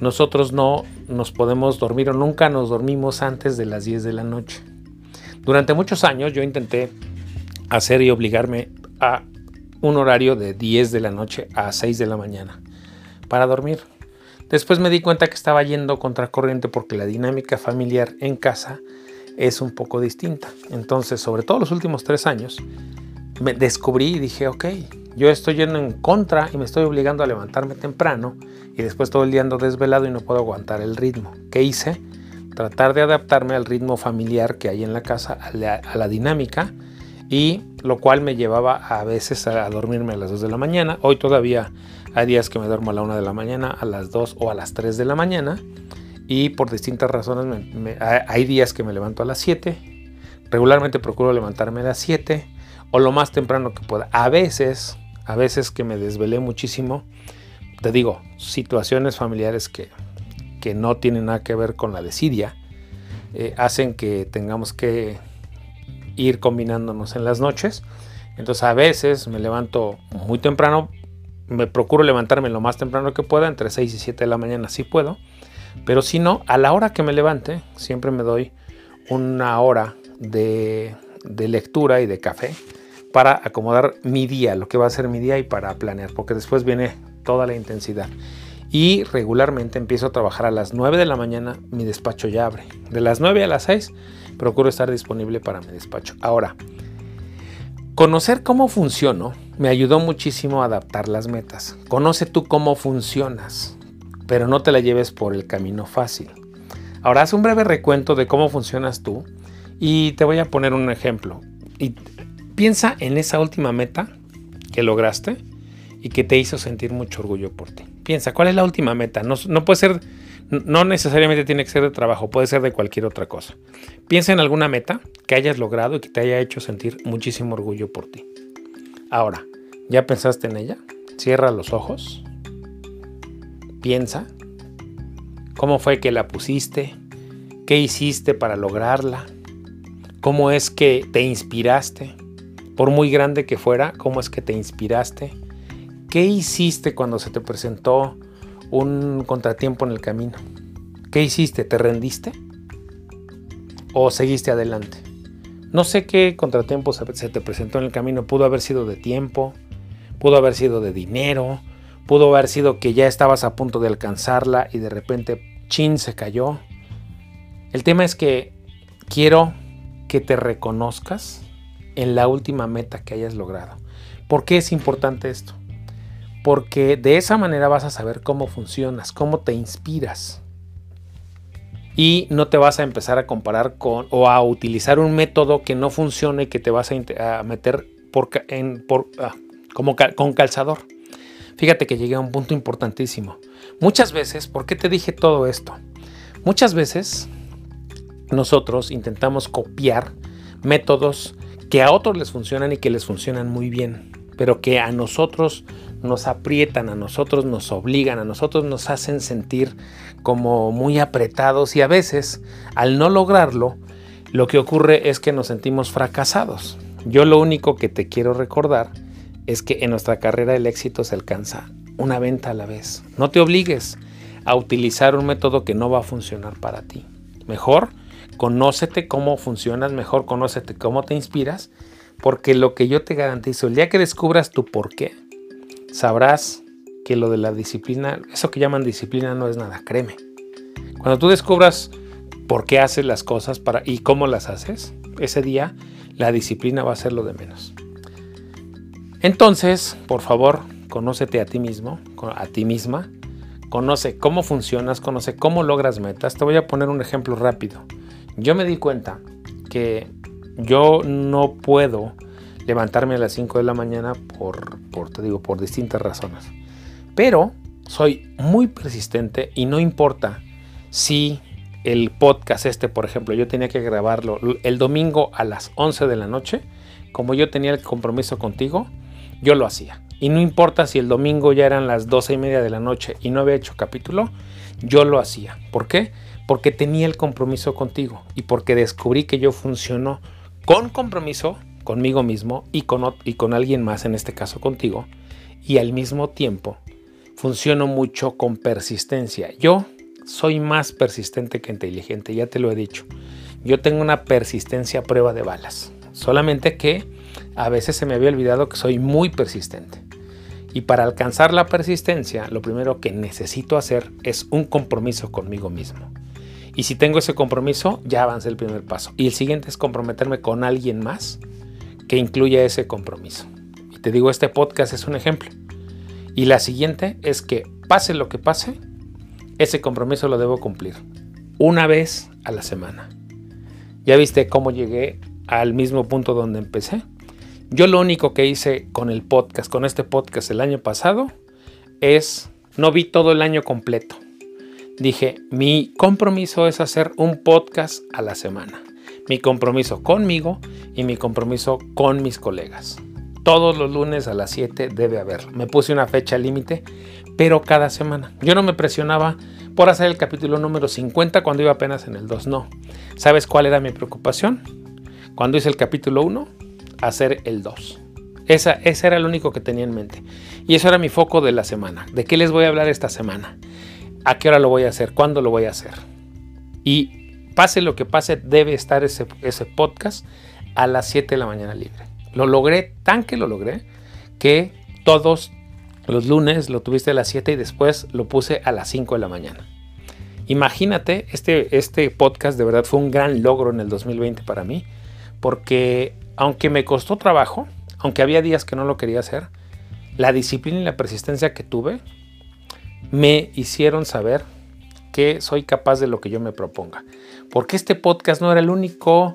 nosotros no nos podemos dormir o nunca nos dormimos antes de las 10 de la noche. Durante muchos años yo intenté hacer y obligarme a un horario de 10 de la noche a 6 de la mañana para dormir. Después me di cuenta que estaba yendo contracorriente porque la dinámica familiar en casa es un poco distinta. Entonces, sobre todo los últimos tres años, me descubrí y dije, ok, yo estoy yendo en contra y me estoy obligando a levantarme temprano y después todo el día ando desvelado y no puedo aguantar el ritmo. ¿Qué hice? Tratar de adaptarme al ritmo familiar que hay en la casa, a la, dinámica, y lo cual me llevaba a veces a, dormirme a las 2 de la mañana. Hoy todavía hay días que me duermo a la 1 de la mañana, a las 2 o a las 3 de la mañana, y por distintas razones hay días que me levanto a las 7. Regularmente procuro levantarme a las 7 o lo más temprano que pueda. A veces a veces que me desvelé muchísimo, te digo, situaciones familiares que, no tienen nada que ver con la desidia, eh, hacen que tengamos que ir combinándonos en las noches. Entonces a veces me levanto muy temprano, me procuro levantarme lo más temprano que pueda, entre 6 y 7 de la mañana si puedo, pero si no, a la hora que me levante, siempre me doy una hora de, lectura y de café para acomodar mi día, lo que va a ser mi día y para planear, porque después viene toda la intensidad. Y regularmente empiezo a trabajar a las 9 de la mañana, mi despacho ya abre. De las 9 a las 6 procuro estar disponible para mi despacho. Ahora, conocer cómo funciono me ayudó muchísimo a adaptar las metas. Conoce tú cómo funcionas, pero no te la lleves por el camino fácil. Ahora haz un breve recuento de cómo funcionas tú y te voy a poner un ejemplo. Y Piensa en esa última meta que lograste y que te hizo sentir mucho orgullo por ti. Piensa, ¿cuál es la última meta? No, puede ser, no necesariamente tiene que ser de trabajo, puede ser de cualquier otra cosa. Piensa en alguna meta que hayas logrado y que te haya hecho sentir muchísimo orgullo por ti. Ahora, ¿ya pensaste en ella? Cierra los ojos. Piensa. ¿Cómo fue que la pusiste? ¿Qué hiciste para lograrla? ¿Cómo es que te inspiraste? por muy grande que fuera, cómo es que te inspiraste, qué hiciste cuando se te presentó un contratiempo en el camino, qué hiciste, te rendiste o seguiste adelante. No sé qué contratiempo se te presentó en el camino, pudo haber sido de tiempo, pudo haber sido de dinero, pudo haber sido que ya estabas a punto de alcanzarla y de repente chin se cayó. El tema es que quiero que te reconozcas en la última meta que hayas logrado. ¿Por qué es importante esto? Porque de esa manera vas a saber cómo funcionas, cómo te inspiras. Y no te vas a empezar a comparar con o a utilizar un método que no funcione y que te vas a, meter en, por, ah, como con calzador. Fíjate que llegué a un punto importantísimo. Muchas veces, ¿por qué te dije todo esto? Muchas veces nosotros intentamos copiar métodos que a otros les funcionan y que les funcionan muy bien. pero que a nosotros nos aprietan, a nosotros nos obligan, a nosotros nos hacen sentir como muy apretados y a veces al no lograrlo, lo que ocurre es que nos sentimos fracasados. Yo lo único que te quiero recordar es que en nuestra carrera el éxito se alcanza una venta a la vez. No te obligues a utilizar un método que no va a funcionar para ti. Mejor conócete cómo funcionas, mejor conócete cómo te inspiras, porque lo que yo te garantizo, el día que descubras tu por qué, sabrás que lo de la disciplina, eso que llaman disciplina no es nada, créeme. Cuando tú descubras por qué haces las cosas para, y cómo las haces, ese día la disciplina va a ser lo de menos. Entonces, por favor, conócete a ti mismo, a ti misma, conoce cómo funcionas, conoce cómo logras metas. Te voy a poner un ejemplo rápido. Yo me di cuenta que yo no puedo levantarme a las 5 de la mañana por, por, te digo, por distintas razones. Pero soy muy persistente y no importa si el podcast este, por ejemplo, yo tenía que grabarlo el domingo a las 11 de la noche, como yo tenía el compromiso contigo, yo lo hacía. Y no importa si el domingo ya eran las 12 y media de la noche y no había hecho capítulo, yo lo hacía. ¿Por qué? Porque tenía el compromiso contigo y porque descubrí que yo funciono con compromiso conmigo mismo y con, y con alguien más, en este caso contigo, y al mismo tiempo funciono mucho con persistencia. Yo soy más persistente que inteligente, ya te lo he dicho. Yo tengo una persistencia a prueba de balas. Solamente que a veces se me había olvidado que soy muy persistente. Y para alcanzar la persistencia, lo primero que necesito hacer es un compromiso conmigo mismo. Y si tengo ese compromiso, ya avancé el primer paso. Y el siguiente es comprometerme con alguien más que incluya ese compromiso. Y te digo, este podcast es un ejemplo. Y la siguiente es que pase lo que pase, ese compromiso lo debo cumplir. Una vez a la semana. ¿Ya viste cómo llegué al mismo punto donde empecé? Yo lo único que hice con el podcast, con este podcast el año pasado, es, no vi todo el año completo. Dije, mi compromiso es hacer un podcast a la semana. Mi compromiso conmigo y mi compromiso con mis colegas todos los lunes a las 7 debe haber. Me puse una fecha límite, pero cada semana. Yo no me presionaba por hacer el capítulo número 50 cuando iba apenas en el 2, no. ¿Sabes cuál era mi preocupación? Cuando hice el capítulo 1, hacer el 2. Esa, ese era el único que tenía en mente. Y eso era mi foco de la semana. ¿De qué les voy a hablar esta semana? ¿A qué hora lo voy a hacer? ¿Cuándo lo voy a hacer? Y pase lo que pase, debe estar ese, ese podcast a las 7 de la mañana libre. Lo logré, tan que lo logré, que todos los lunes lo tuviste a las 7 y después lo puse a las 5 de la mañana. Imagínate, este, este podcast de verdad fue un gran logro en el 2020 para mí, porque aunque me costó trabajo, aunque había días que no lo quería hacer, la disciplina y la persistencia que tuve me hicieron saber que soy capaz de lo que yo me proponga. Porque este podcast no era el único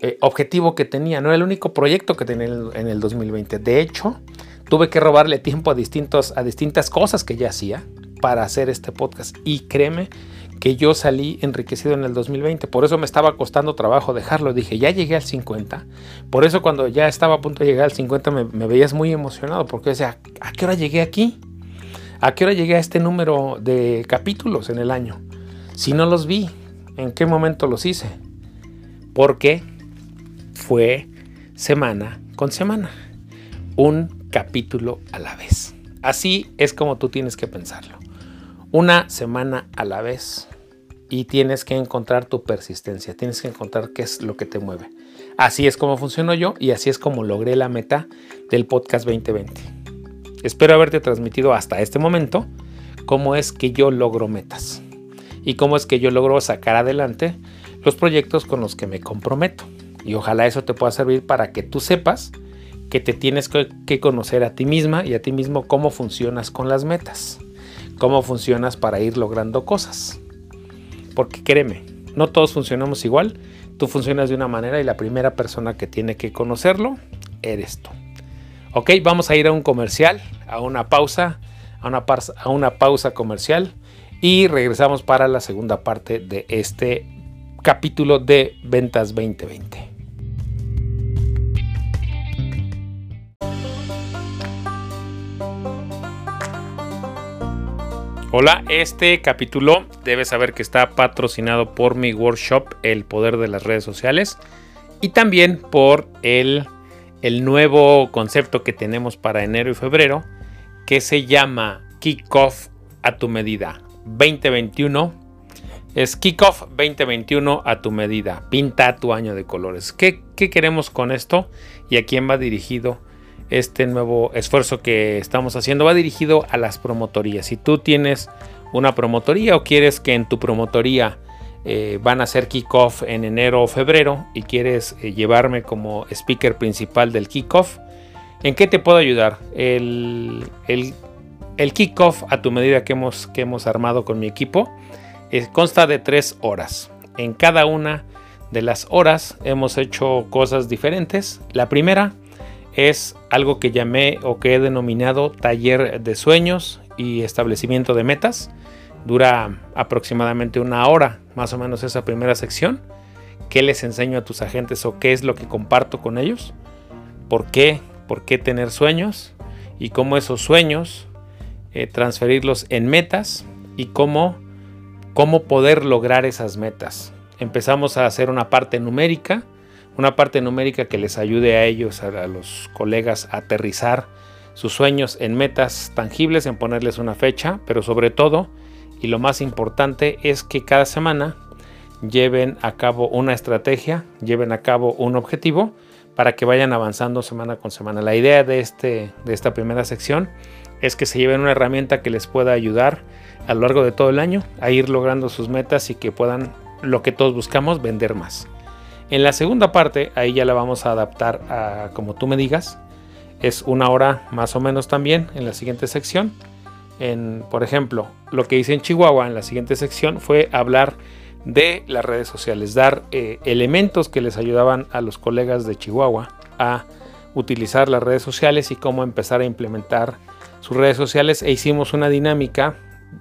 eh, objetivo que tenía, no era el único proyecto que tenía en el, 2020. De hecho, tuve que robarle tiempo a, a distintas cosas que ya hacía para hacer este podcast. Y créeme que yo salí enriquecido en el 2020. Por eso me estaba costando trabajo dejarlo. Dije, ya llegué al 50. Por eso cuando ya estaba a punto de llegar al 50 me, veías muy emocionado. Porque decía, ¿a qué hora llegué aquí? ¿A qué hora llegué a este número de capítulos en el año? Si no los vi, ¿en qué momento los hice? Porque fue semana con semana, un capítulo a la vez. Así es como tú tienes que pensarlo. Una semana a la vez y tienes que encontrar tu persistencia, tienes que encontrar qué es lo que te mueve. Así es como funciono yo y así es como logré la meta del podcast 2020. Espero haberte transmitido hasta este momento cómo es que yo logro metas y cómo es que yo logro sacar adelante los proyectos con los que me comprometo. Y ojalá eso te pueda servir para que tú sepas que te tienes que, conocer a ti misma y a ti mismo cómo funcionas con las metas, cómo funcionas para ir logrando cosas. Porque créeme, no todos funcionamos igual, tú funcionas de una manera y la primera persona que tiene que conocerlo eres tú. Ok, vamos a ir a un comercial, a una pausa, a una, a una pausa comercial y regresamos para la segunda parte de este capítulo de Ventas 2020. Hola, este capítulo debes saber que está patrocinado por mi workshop El Poder de las Redes Sociales y también por el, el nuevo concepto que tenemos para enero y febrero que se llama Kickoff a tu medida 2021. Es Kickoff 2021 a tu medida. Pinta tu año de colores. ¿Qué, ¿Qué queremos con esto y a quién va dirigido? Este nuevo esfuerzo que estamos haciendo va dirigido a las promotorías. Si tú tienes una promotoría o quieres que en tu promotoría eh, van a hacer kickoff en enero o febrero y quieres eh, llevarme como speaker principal del kickoff, ¿en qué te puedo ayudar? El, el, kickoff a tu medida que hemos, armado con mi equipo consta de tres horas. En cada una de las horas hemos hecho cosas diferentes. La primera es algo que llamé o que he denominado taller de sueños y establecimiento de metas. Dura aproximadamente una hora, más o menos esa primera sección. ¿Qué les enseño a tus agentes o qué es lo que comparto con ellos? ¿Por qué? ¿Por qué tener sueños? Y cómo esos sueños eh, transferirlos en metas y cómo, cómo poder lograr esas metas. Empezamos a hacer una parte numérica una parte numérica que les ayude a ellos, a, los colegas, a aterrizar sus sueños en metas tangibles, en ponerles una fecha, pero sobre todo, y lo más importante, es que cada semana lleven a cabo una estrategia, lleven a cabo un objetivo para que vayan avanzando semana con semana. La idea de, este, de esta primera sección es que se lleven una herramienta que les pueda ayudar a lo largo de todo el año a ir logrando sus metas y que puedan, lo que todos buscamos, vender más. En la segunda parte, ahí ya la vamos a adaptar a como tú me digas. Es una hora más o menos también en la siguiente sección. En, por ejemplo, lo que hice en Chihuahua en la siguiente sección fue hablar de las redes sociales, dar eh, elementos que les ayudaban a los colegas de Chihuahua a utilizar las redes sociales y cómo empezar a implementar sus redes sociales e hicimos una dinámica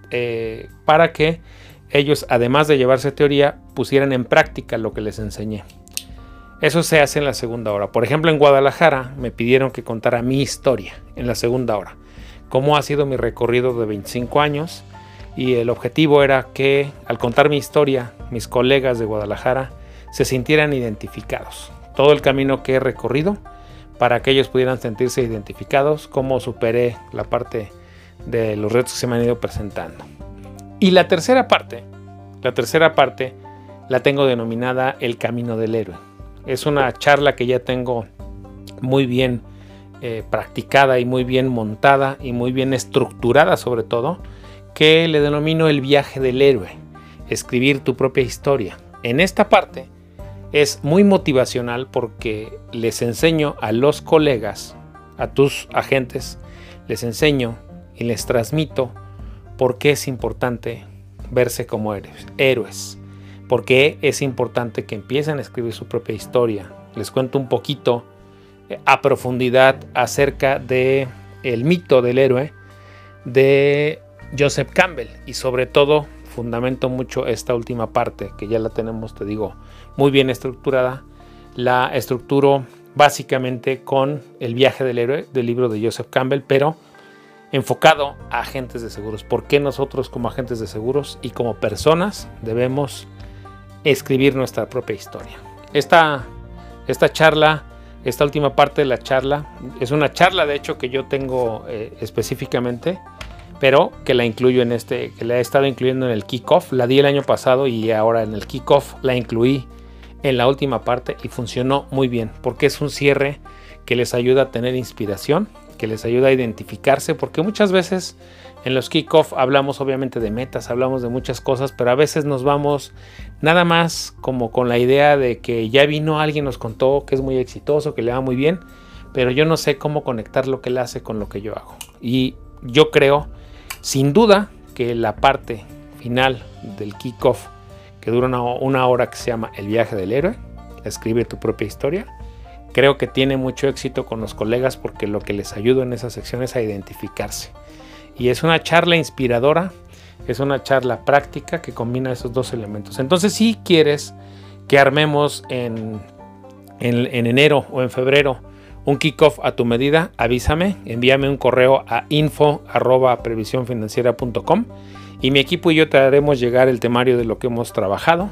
eh, para que ellos, además de llevarse teoría, pusieran en práctica lo que les enseñé. Eso se hace en la segunda hora. Por ejemplo, en Guadalajara me pidieron que contara mi historia en la segunda hora. Cómo ha sido mi recorrido de 25 años. Y el objetivo era que al contar mi historia, mis colegas de Guadalajara se sintieran identificados. Todo el camino que he recorrido para que ellos pudieran sentirse identificados, cómo superé la parte de los retos que se me han ido presentando. Y la tercera parte, la tercera parte la tengo denominada el camino del héroe. Es una charla que ya tengo muy bien eh, practicada y muy bien montada y muy bien estructurada sobre todo, que le denomino el viaje del héroe, escribir tu propia historia. En esta parte es muy motivacional porque les enseño a los colegas, a tus agentes, les enseño y les transmito por qué es importante verse como héroes. héroes por qué es importante que empiecen a escribir su propia historia. Les cuento un poquito eh, a profundidad acerca de el mito del héroe de Joseph Campbell y sobre todo fundamento mucho esta última parte que ya la tenemos, te digo, muy bien estructurada. La estructuro básicamente con el viaje del héroe del libro de Joseph Campbell, pero enfocado a agentes de seguros. ¿Por qué nosotros como agentes de seguros y como personas debemos escribir nuestra propia historia. Esta, esta charla, esta última parte de la charla, es una charla de hecho que yo tengo eh, específicamente, pero que la incluyo en este, que la he estado incluyendo en el kickoff. La di el año pasado y ahora en el kickoff la incluí en la última parte y funcionó muy bien porque es un cierre que les ayuda a tener inspiración, que les ayuda a identificarse, porque muchas veces en los kickoff hablamos obviamente de metas, hablamos de muchas cosas, pero a veces nos vamos nada más como con la idea de que ya vino alguien, nos contó que es muy exitoso, que le va muy bien, pero yo no sé cómo conectar lo que él hace con lo que yo hago. Y yo creo, sin duda, que la parte final del kickoff, que dura una, hora que se llama El viaje del héroe, escribe tu propia historia, creo que tiene mucho éxito con los colegas porque lo que les ayuda en esa sección es a identificarse y es una charla inspiradora, es una charla práctica que combina esos dos elementos. Entonces si quieres que armemos en, en, enero o en febrero un kickoff a tu medida, avísame, envíame un correo a info Y mi equipo y yo te haremos llegar el temario de lo que hemos trabajado.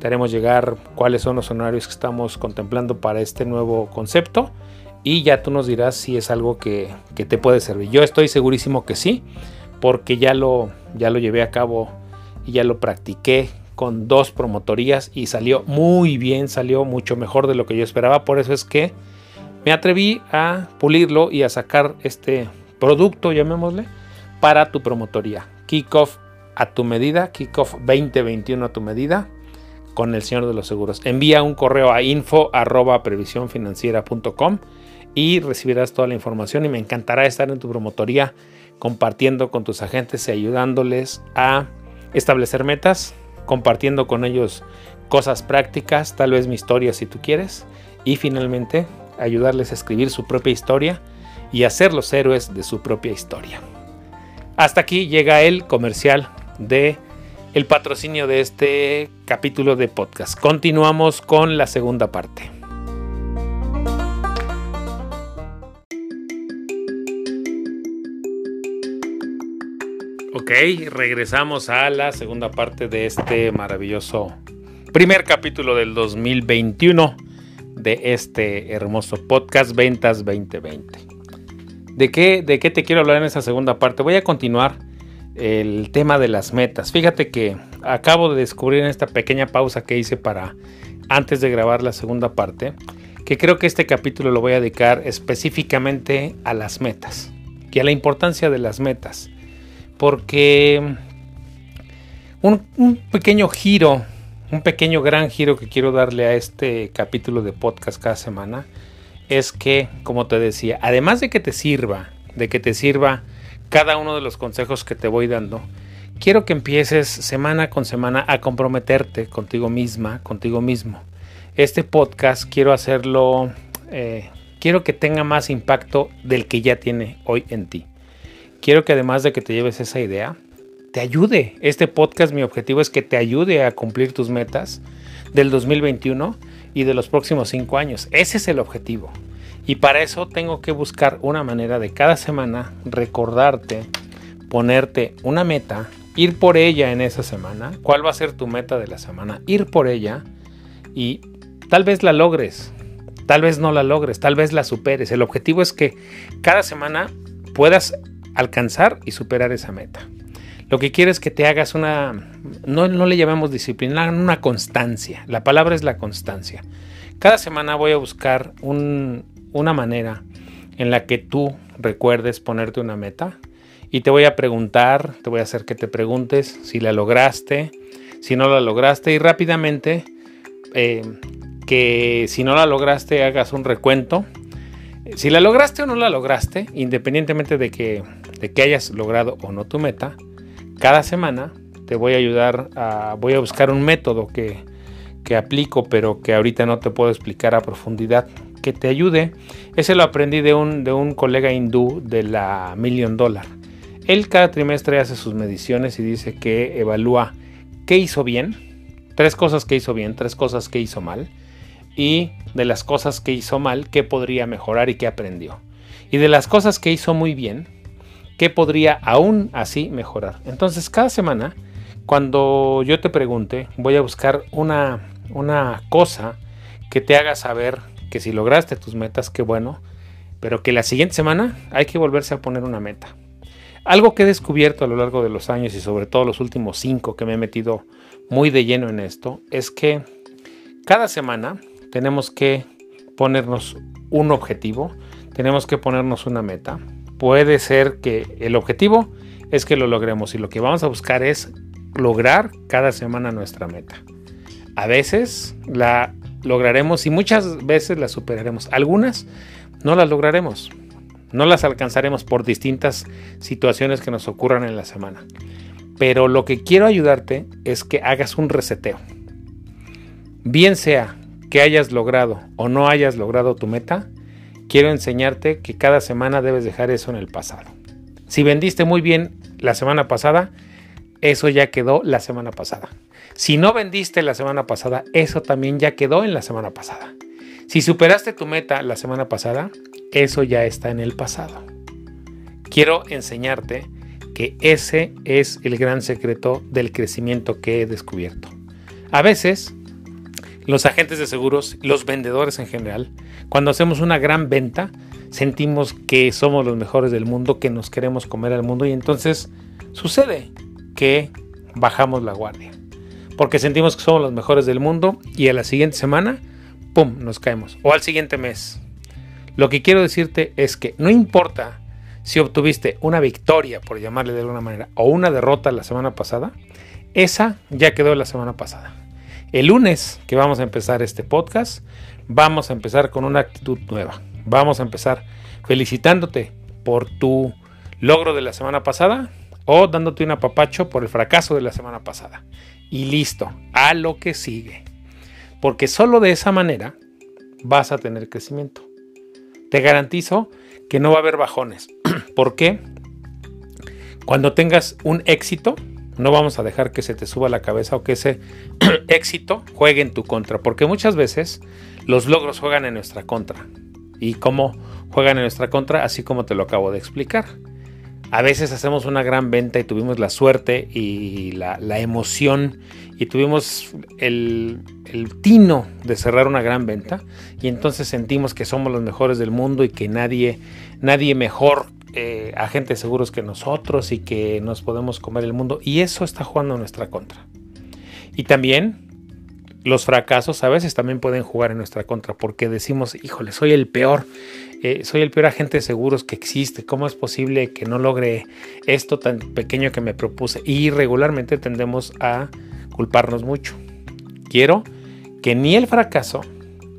Te haremos llegar cuáles son los honorarios que estamos contemplando para este nuevo concepto. Y ya tú nos dirás si es algo que, que te puede servir. Yo estoy segurísimo que sí, porque ya lo, ya lo llevé a cabo y ya lo practiqué con dos promotorías y salió muy bien, salió mucho mejor de lo que yo esperaba. Por eso es que me atreví a pulirlo y a sacar este producto, llamémosle, para tu promotoría. Kickoff a tu medida, Kickoff 2021 a tu medida con el señor de los seguros. Envía un correo a info y recibirás toda la información y me encantará estar en tu promotoría compartiendo con tus agentes y ayudándoles a establecer metas, compartiendo con ellos cosas prácticas, tal vez mi historia si tú quieres, y finalmente ayudarles a escribir su propia historia y a ser los héroes de su propia historia. Hasta aquí llega el comercial de el patrocinio de este capítulo de podcast. Continuamos con la segunda parte. Ok, regresamos a la segunda parte de este maravilloso primer capítulo del 2021 de este hermoso podcast Ventas 2020. ¿De qué, ¿De qué te quiero hablar en esta segunda parte? Voy a continuar el tema de las metas. Fíjate que acabo de descubrir en esta pequeña pausa que hice para antes de grabar la segunda parte, que creo que este capítulo lo voy a dedicar específicamente a las metas y a la importancia de las metas porque un, pequeño giro, un pequeño gran giro que quiero darle a este capítulo de podcast cada semana es que, como te decía, además de que te sirva, de que te sirva cada uno de los consejos que te voy dando, quiero que empieces semana con semana a comprometerte contigo misma, contigo mismo. Este podcast quiero hacerlo, eh, quiero que tenga más impacto del que ya tiene hoy en ti quiero que además de que te lleves esa idea, te ayude. Este podcast, mi objetivo es que te ayude a cumplir tus metas del 2021 y de los próximos cinco años. Ese es el objetivo. Y para eso tengo que buscar una manera de cada semana recordarte, ponerte una meta, ir por ella en esa semana. ¿Cuál va a ser tu meta de la semana? Ir por ella y tal vez la logres, tal vez no la logres, tal vez la superes. El objetivo es que cada semana puedas alcanzar y superar esa meta. Lo que quiero es que te hagas una, no, le llamamos disciplina, una constancia. La palabra es la constancia. Cada semana voy a buscar una manera en la que tú recuerdes ponerte una meta y te voy a preguntar, te voy a hacer que te preguntes si la lograste, si no la lograste y rápidamente eh, que si no la lograste hagas un recuento. Si la lograste o no la lograste, independientemente de que de que hayas logrado o no tu meta, cada semana te voy a ayudar a, voy a buscar un método que, que aplico, pero que ahorita no te puedo explicar a profundidad, que te ayude. Ese lo aprendí de un, de un colega hindú de la Million Dollar. Él cada trimestre hace sus mediciones y dice que evalúa qué hizo bien, tres cosas que hizo bien, tres cosas que hizo mal, y de las cosas que hizo mal, qué podría mejorar y qué aprendió. Y de las cosas que hizo muy bien, qué podría aún así mejorar. Entonces, cada semana, cuando yo te pregunte, voy a buscar una, una cosa que te haga saber que si lograste tus metas, qué bueno, pero que la siguiente semana hay que volverse a poner una meta. Algo que he descubierto a lo largo de los años y sobre todo los últimos cinco que me he metido muy de lleno en esto, es que cada semana tenemos que ponernos un objetivo, tenemos que ponernos una meta puede ser que el objetivo es que lo logremos y lo que vamos a buscar es lograr cada semana nuestra meta. A veces la lograremos y muchas veces la superaremos. Algunas no las lograremos. No las alcanzaremos por distintas situaciones que nos ocurran en la semana. Pero lo que quiero ayudarte es que hagas un reseteo. Bien sea que hayas logrado o no hayas logrado tu meta, quiero enseñarte que cada semana debes dejar eso en el pasado. Si vendiste muy bien la semana pasada, eso ya quedó la semana pasada. Si no vendiste la semana pasada, eso también ya quedó en la semana pasada. Si superaste tu meta la semana pasada, eso ya está en el pasado. Quiero enseñarte que ese es el gran secreto del crecimiento que he descubierto. A veces, los agentes de seguros, los vendedores en general, cuando hacemos una gran venta, sentimos que somos los mejores del mundo, que nos queremos comer al mundo y entonces sucede que bajamos la guardia. Porque sentimos que somos los mejores del mundo y a la siguiente semana, ¡pum!, nos caemos. O al siguiente mes. Lo que quiero decirte es que no importa si obtuviste una victoria, por llamarle de alguna manera, o una derrota la semana pasada, esa ya quedó la semana pasada. El lunes que vamos a empezar este podcast, vamos a empezar con una actitud nueva. Vamos a empezar felicitándote por tu logro de la semana pasada o dándote un apapacho por el fracaso de la semana pasada. Y listo, a lo que sigue. Porque solo de esa manera vas a tener crecimiento. Te garantizo que no va a haber bajones. *clears throat* ¿Por qué? Cuando tengas un éxito, no vamos a dejar que se te suba la cabeza o que ese *clears throat* éxito juegue en tu contra, porque muchas veces los logros juegan en nuestra contra. ¿Y cómo juegan en nuestra contra? Así como te lo acabo de explicar. A veces hacemos una gran venta y tuvimos la suerte y la, emoción y tuvimos el, el, tino de cerrar una gran venta y entonces sentimos que somos los mejores del mundo y que nadie, nadie mejor eh, agentes seguros que nosotros y que nos podemos comer el mundo. Y eso está jugando en nuestra contra. Y también los fracasos a veces también pueden jugar en nuestra contra porque decimos, híjole, soy el peor. Eh, soy el peor agente de seguros que existe. ¿Cómo es posible que no logre esto tan pequeño que me propuse? Y regularmente tendemos a culparnos mucho. Quiero que ni el fracaso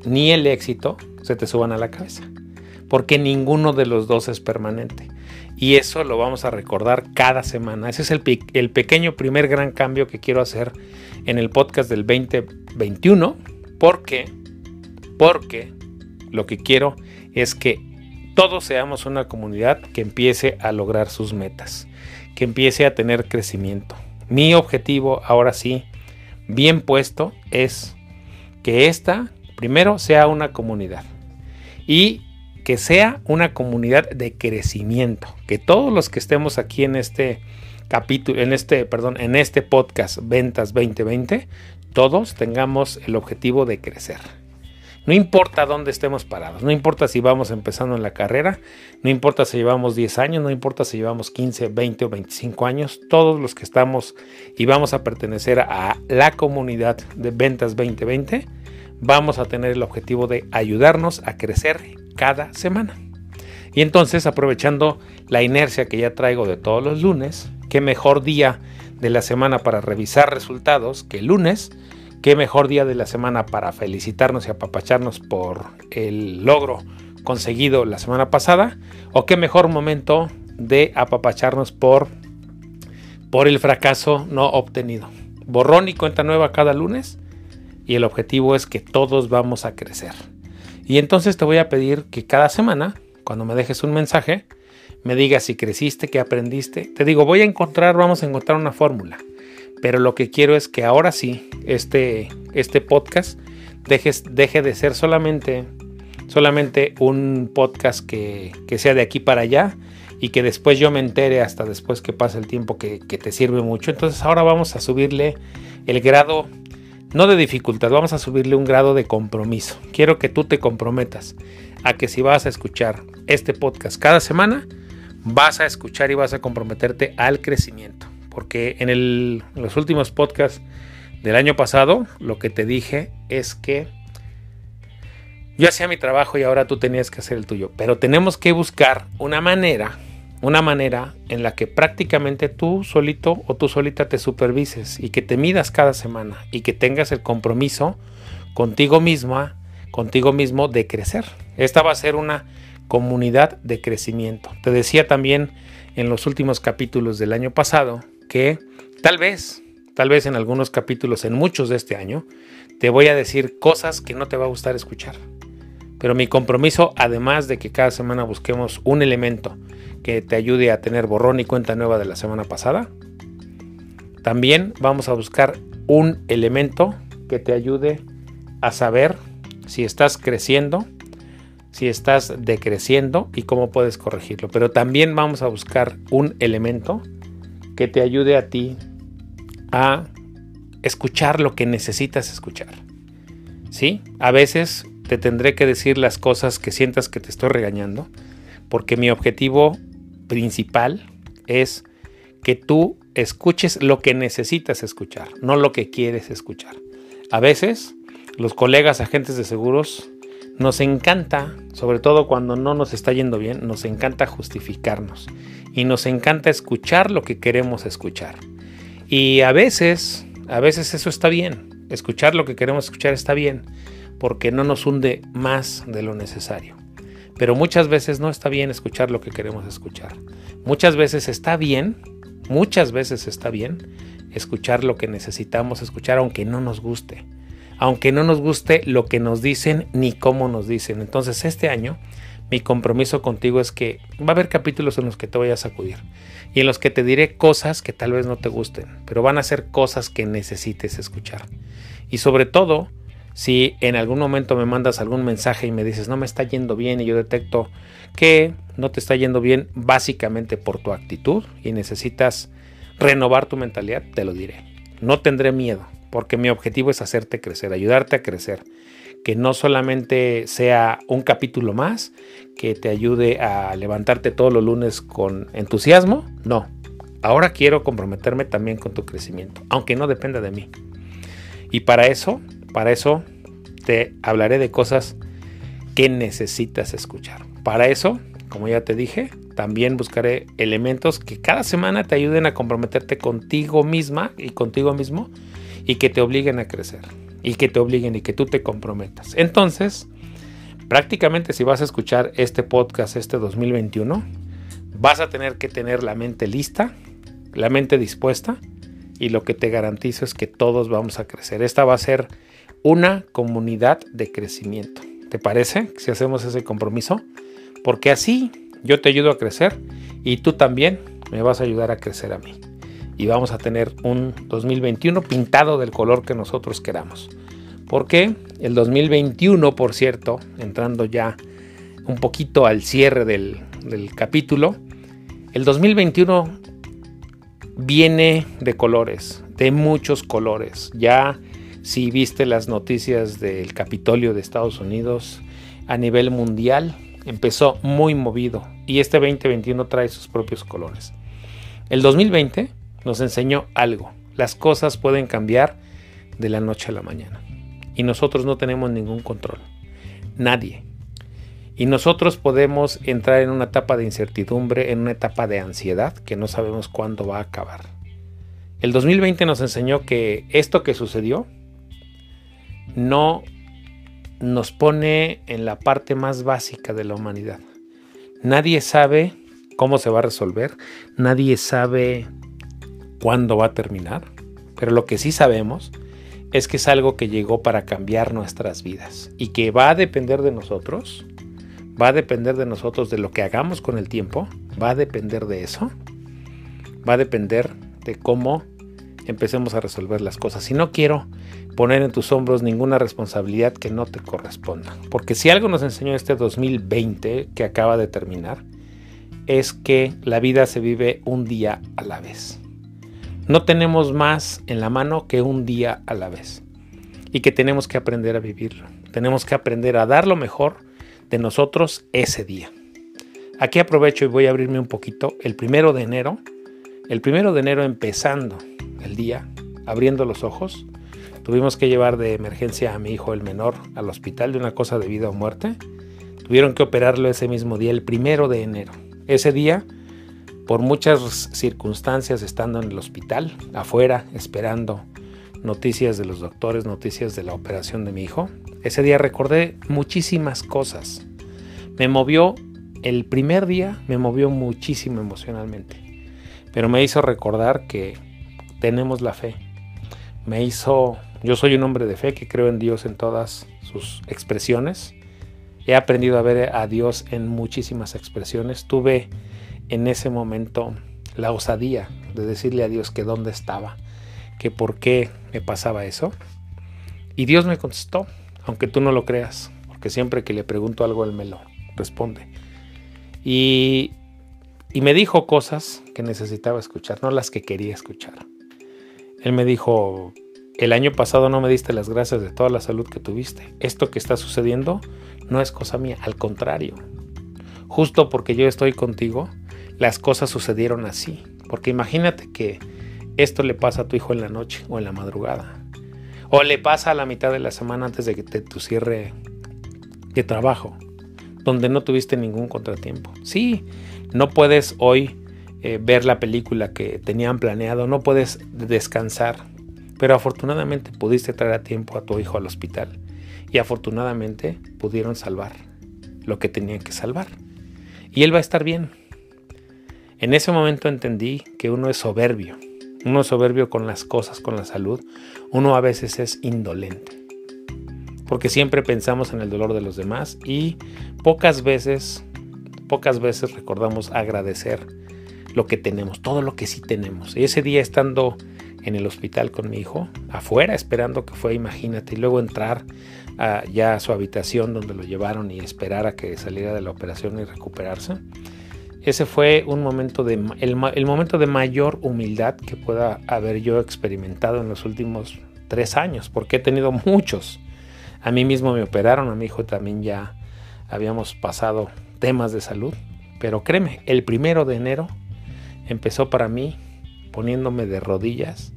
ni el éxito se te suban a la cabeza porque ninguno de los dos es permanente. Y eso lo vamos a recordar cada semana. Ese es el, pequeño primer gran cambio que quiero hacer en el podcast del 2021. Porque, porque lo que quiero es que todos seamos una comunidad que empiece a lograr sus metas, que empiece a tener crecimiento. Mi objetivo, ahora sí, bien puesto, es que esta, primero, sea una comunidad. Y que sea una comunidad de crecimiento, que todos los que estemos aquí en este capítulo, en este, perdón, en este podcast Ventas 2020, todos tengamos el objetivo de crecer. No importa dónde estemos parados, no importa si vamos empezando en la carrera, no importa si llevamos 10 años, no importa si llevamos 15, 20 o 25 años, todos los que estamos y vamos a pertenecer a la comunidad de Ventas 2020, vamos a tener el objetivo de ayudarnos a crecer cada semana. Y entonces, aprovechando la inercia que ya traigo de todos los lunes, qué mejor día de la semana para revisar resultados que el lunes, qué mejor día de la semana para felicitarnos y apapacharnos por el logro conseguido la semana pasada, o qué mejor momento de apapacharnos por, por el fracaso no obtenido. Borrón y cuenta nueva cada lunes y el objetivo es que todos vamos a crecer. Y entonces te voy a pedir que cada semana, cuando me dejes un mensaje, me digas si creciste, qué aprendiste. Te digo, voy a encontrar, vamos a encontrar una fórmula. Pero lo que quiero es que ahora sí, este, este podcast deje de ser solamente, solamente un podcast que, sea de aquí para allá y que después yo me entere hasta después que pase el tiempo que, que te sirve mucho. Entonces ahora vamos a subirle el grado no de dificultad, vamos a subirle un grado de compromiso. Quiero que tú te comprometas a que si vas a escuchar este podcast cada semana, vas a escuchar y vas a comprometerte al crecimiento. Porque en, los últimos podcasts del año pasado, lo que te dije es que yo hacía mi trabajo y ahora tú tenías que hacer el tuyo. Pero tenemos que buscar una manera una manera en la que prácticamente tú solito o tú solita te supervises y que te midas cada semana y que tengas el compromiso contigo misma, contigo mismo de crecer. Esta va a ser una comunidad de crecimiento. Te decía también en los últimos capítulos del año pasado que tal vez, tal vez en algunos capítulos, en muchos de este año, te voy a decir cosas que no te va a gustar escuchar. Pero mi compromiso, además de que cada semana busquemos un elemento que te ayude a tener borrón y cuenta nueva de la semana pasada. También vamos a buscar un elemento que te ayude a saber si estás creciendo, si estás decreciendo y cómo puedes corregirlo. Pero también vamos a buscar un elemento que te ayude a ti a escuchar lo que necesitas escuchar. ¿Sí? A veces te tendré que decir las cosas que sientas que te estoy regañando, porque mi objetivo principal es que tú escuches lo que necesitas escuchar, no lo que quieres escuchar. A veces los colegas agentes de seguros nos encanta, sobre todo cuando no nos está yendo bien, nos encanta justificarnos y nos encanta escuchar lo que queremos escuchar. Y a veces, a veces eso está bien, escuchar lo que queremos escuchar está bien, porque no nos hunde más de lo necesario. Pero muchas veces no está bien escuchar lo que queremos escuchar. Muchas veces está bien, muchas veces está bien escuchar lo que necesitamos escuchar aunque no nos guste. Aunque no nos guste lo que nos dicen ni cómo nos dicen. Entonces este año mi compromiso contigo es que va a haber capítulos en los que te voy a sacudir y en los que te diré cosas que tal vez no te gusten, pero van a ser cosas que necesites escuchar. Y sobre todo, si en algún momento me mandas algún mensaje y me dices no me está yendo bien y yo detecto que no te está yendo bien básicamente por tu actitud y necesitas renovar tu mentalidad, te lo diré. No tendré miedo, porque mi objetivo es hacerte crecer, ayudarte a crecer que no solamente sea un capítulo más que te ayude a levantarte todos los lunes con entusiasmo, no. Ahora quiero comprometerme también con tu crecimiento, aunque no dependa de mí. Y para eso, para eso te hablaré de cosas que necesitas escuchar. Para eso, como ya te dije, también buscaré elementos que cada semana te ayuden a comprometerte contigo misma y contigo mismo y que te obliguen a crecer y que te obliguen y que tú te comprometas. Entonces, prácticamente si vas a escuchar este podcast este 2021, vas a tener que tener la mente lista, la mente dispuesta y lo que te garantizo es que todos vamos a crecer. Esta va a ser una comunidad de crecimiento. ¿Te parece si hacemos ese compromiso? Porque así yo te ayudo a crecer y tú también me vas a ayudar a crecer a mí y vamos a tener un 2021 pintado del color que nosotros queramos. Porque el 2021, por cierto, entrando ya un poquito al cierre del, capítulo, el 2021 viene de colores, de muchos colores. Ya si viste las noticias del Capitolio de Estados Unidos a nivel mundial, empezó muy movido y este 2021 trae sus propios colores. El 2020 nos enseñó algo. Las cosas pueden cambiar de la noche a la mañana. Y nosotros no tenemos ningún control. Nadie. Y nosotros podemos entrar en una etapa de incertidumbre, en una etapa de ansiedad que no sabemos cuándo va a acabar. El 2020 nos enseñó que esto que sucedió no nos pone en la parte más básica de la humanidad. Nadie sabe cómo se va a resolver, nadie sabe cuándo va a terminar, pero lo que sí sabemos es que es algo que llegó para cambiar nuestras vidas y que va a depender de nosotros, va a depender de nosotros de lo que hagamos con el tiempo, va a depender de eso, va a depender de cómo empecemos a resolver las cosas. Y no quiero poner en tus hombros ninguna responsabilidad que no te corresponda, porque si algo nos enseñó este 2020 que acaba de terminar, es que la vida se vive un día a la vez. No tenemos más en la mano que un día a la vez y que tenemos que aprender a vivirlo. Tenemos que aprender a dar lo mejor de nosotros ese día. Aquí aprovecho y voy a abrirme un poquito. El primero de enero, el primero de enero empezando el día, abriendo los ojos, tuvimos que llevar de emergencia a mi hijo el menor al hospital de una cosa de vida o muerte. Tuvieron que operarlo ese mismo día, el primero de enero. Ese día por muchas circunstancias estando en el hospital, afuera, esperando noticias de los doctores, noticias de la operación de mi hijo, ese día recordé muchísimas cosas. Me movió, el primer día me movió muchísimo emocionalmente, pero me hizo recordar que tenemos la fe. Me hizo, yo soy un hombre de fe que creo en Dios en todas sus expresiones. He aprendido a ver a Dios en muchísimas expresiones. Tuve en ese momento la osadía de decirle a Dios que dónde estaba, que por qué me pasaba eso. Y Dios me contestó, aunque tú no lo creas, porque siempre que le pregunto algo, Él me lo responde. Y, y me dijo cosas que que necesitaba escuchar, no las que quería escuchar. Él me dijo, el año pasado no me diste las gracias de toda la salud que tuviste. Esto que está sucediendo no es cosa mía, al contrario. Justo porque yo estoy contigo, las cosas sucedieron así. Porque imagínate que esto le pasa a tu hijo en la noche o en la madrugada. O le pasa a la mitad de la semana antes de que te tu cierre de trabajo, donde no tuviste ningún contratiempo. Sí, no puedes hoy eh, ver la película que tenían planeado, no puedes descansar, pero afortunadamente pudiste traer a tiempo a tu hijo al hospital y afortunadamente pudieron salvar lo que tenían que salvar. Y él va a estar bien. En ese momento entendí que uno es soberbio, uno es soberbio con las cosas, con la salud, uno a veces es indolente, porque siempre pensamos en el dolor de los demás y pocas veces, pocas veces recordamos agradecer lo que tenemos, todo lo que sí tenemos. Y ese día estando en el hospital con mi hijo, afuera esperando que fue, imagínate, y luego entrar ya a su habitación donde lo llevaron y esperar a que saliera de la operación y recuperarse. Ese fue un momento de el, el momento de mayor humildad que pueda haber yo experimentado en los últimos tres años, porque he tenido muchos. A mí mismo me operaron, a mi hijo también ya habíamos pasado temas de salud, pero créeme, el primero de enero empezó para mí poniéndome de rodillas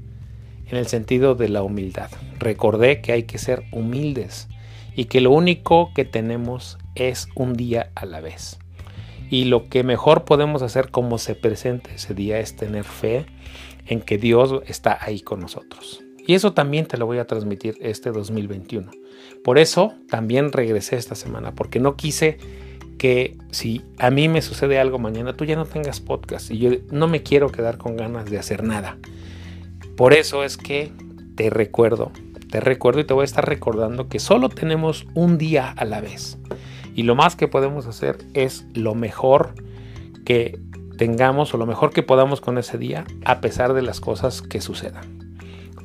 en el sentido de la humildad. Recordé que hay que ser humildes y que lo único que tenemos es un día a la vez. Y lo que mejor podemos hacer como se presente ese día es tener fe en que Dios está ahí con nosotros. Y eso también te lo voy a transmitir este 2021. Por eso también regresé esta semana, porque no quise que si a mí me sucede algo mañana, tú ya no tengas podcast y yo no me quiero quedar con ganas de hacer nada. Por eso es que te recuerdo, te recuerdo y te voy a estar recordando que solo tenemos un día a la vez. Y lo más que podemos hacer es lo mejor que tengamos o lo mejor que podamos con ese día a pesar de las cosas que sucedan.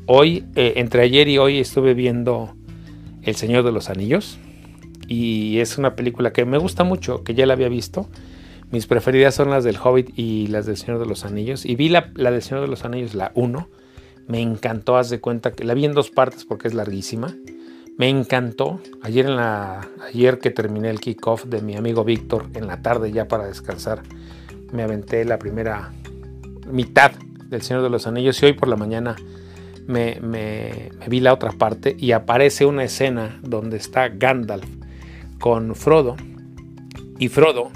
Hoy, eh, entre ayer y hoy estuve viendo El Señor de los Anillos y es una película que me gusta mucho, que ya la había visto. Mis preferidas son las del Hobbit y las del Señor de los Anillos. Y vi la, la del Señor de los Anillos, la 1. Me encantó, haz de cuenta que la vi en dos partes porque es larguísima. Me encantó. Ayer, en la, ayer que terminé el kickoff de mi amigo Víctor, en la tarde ya para descansar, me aventé la primera mitad del Señor de los Anillos y hoy por la mañana me, me, me vi la otra parte y aparece una escena donde está Gandalf con Frodo y Frodo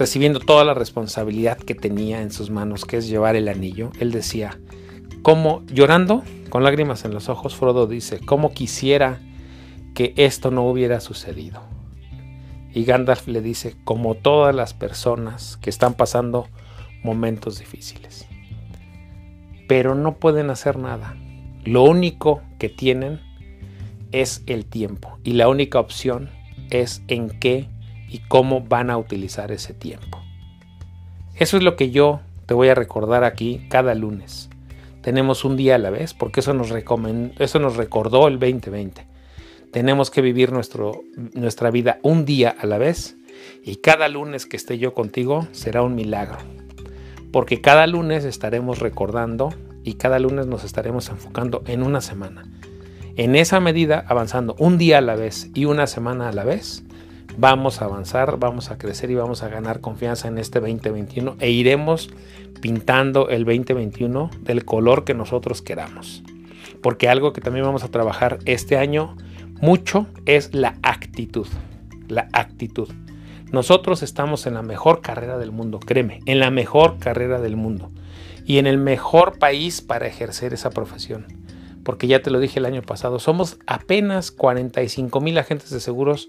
recibiendo toda la responsabilidad que tenía en sus manos, que es llevar el anillo, él decía, como llorando, con lágrimas en los ojos, Frodo dice, ¿cómo quisiera que esto no hubiera sucedido? Y Gandalf le dice, como todas las personas que están pasando momentos difíciles. Pero no pueden hacer nada. Lo único que tienen es el tiempo. Y la única opción es en qué y cómo van a utilizar ese tiempo. Eso es lo que yo te voy a recordar aquí cada lunes. Tenemos un día a la vez, porque eso nos, eso nos recordó el 2020. Tenemos que vivir nuestro, nuestra vida un día a la vez y cada lunes que esté yo contigo será un milagro. Porque cada lunes estaremos recordando y cada lunes nos estaremos enfocando en una semana. En esa medida, avanzando un día a la vez y una semana a la vez, vamos a avanzar, vamos a crecer y vamos a ganar confianza en este 2021 e iremos pintando el 2021 del color que nosotros queramos. Porque algo que también vamos a trabajar este año mucho es la actitud. La actitud. Nosotros estamos en la mejor carrera del mundo, créeme, en la mejor carrera del mundo y en el mejor país para ejercer esa profesión porque ya te lo dije el año pasado, somos apenas 45 mil agentes de seguros,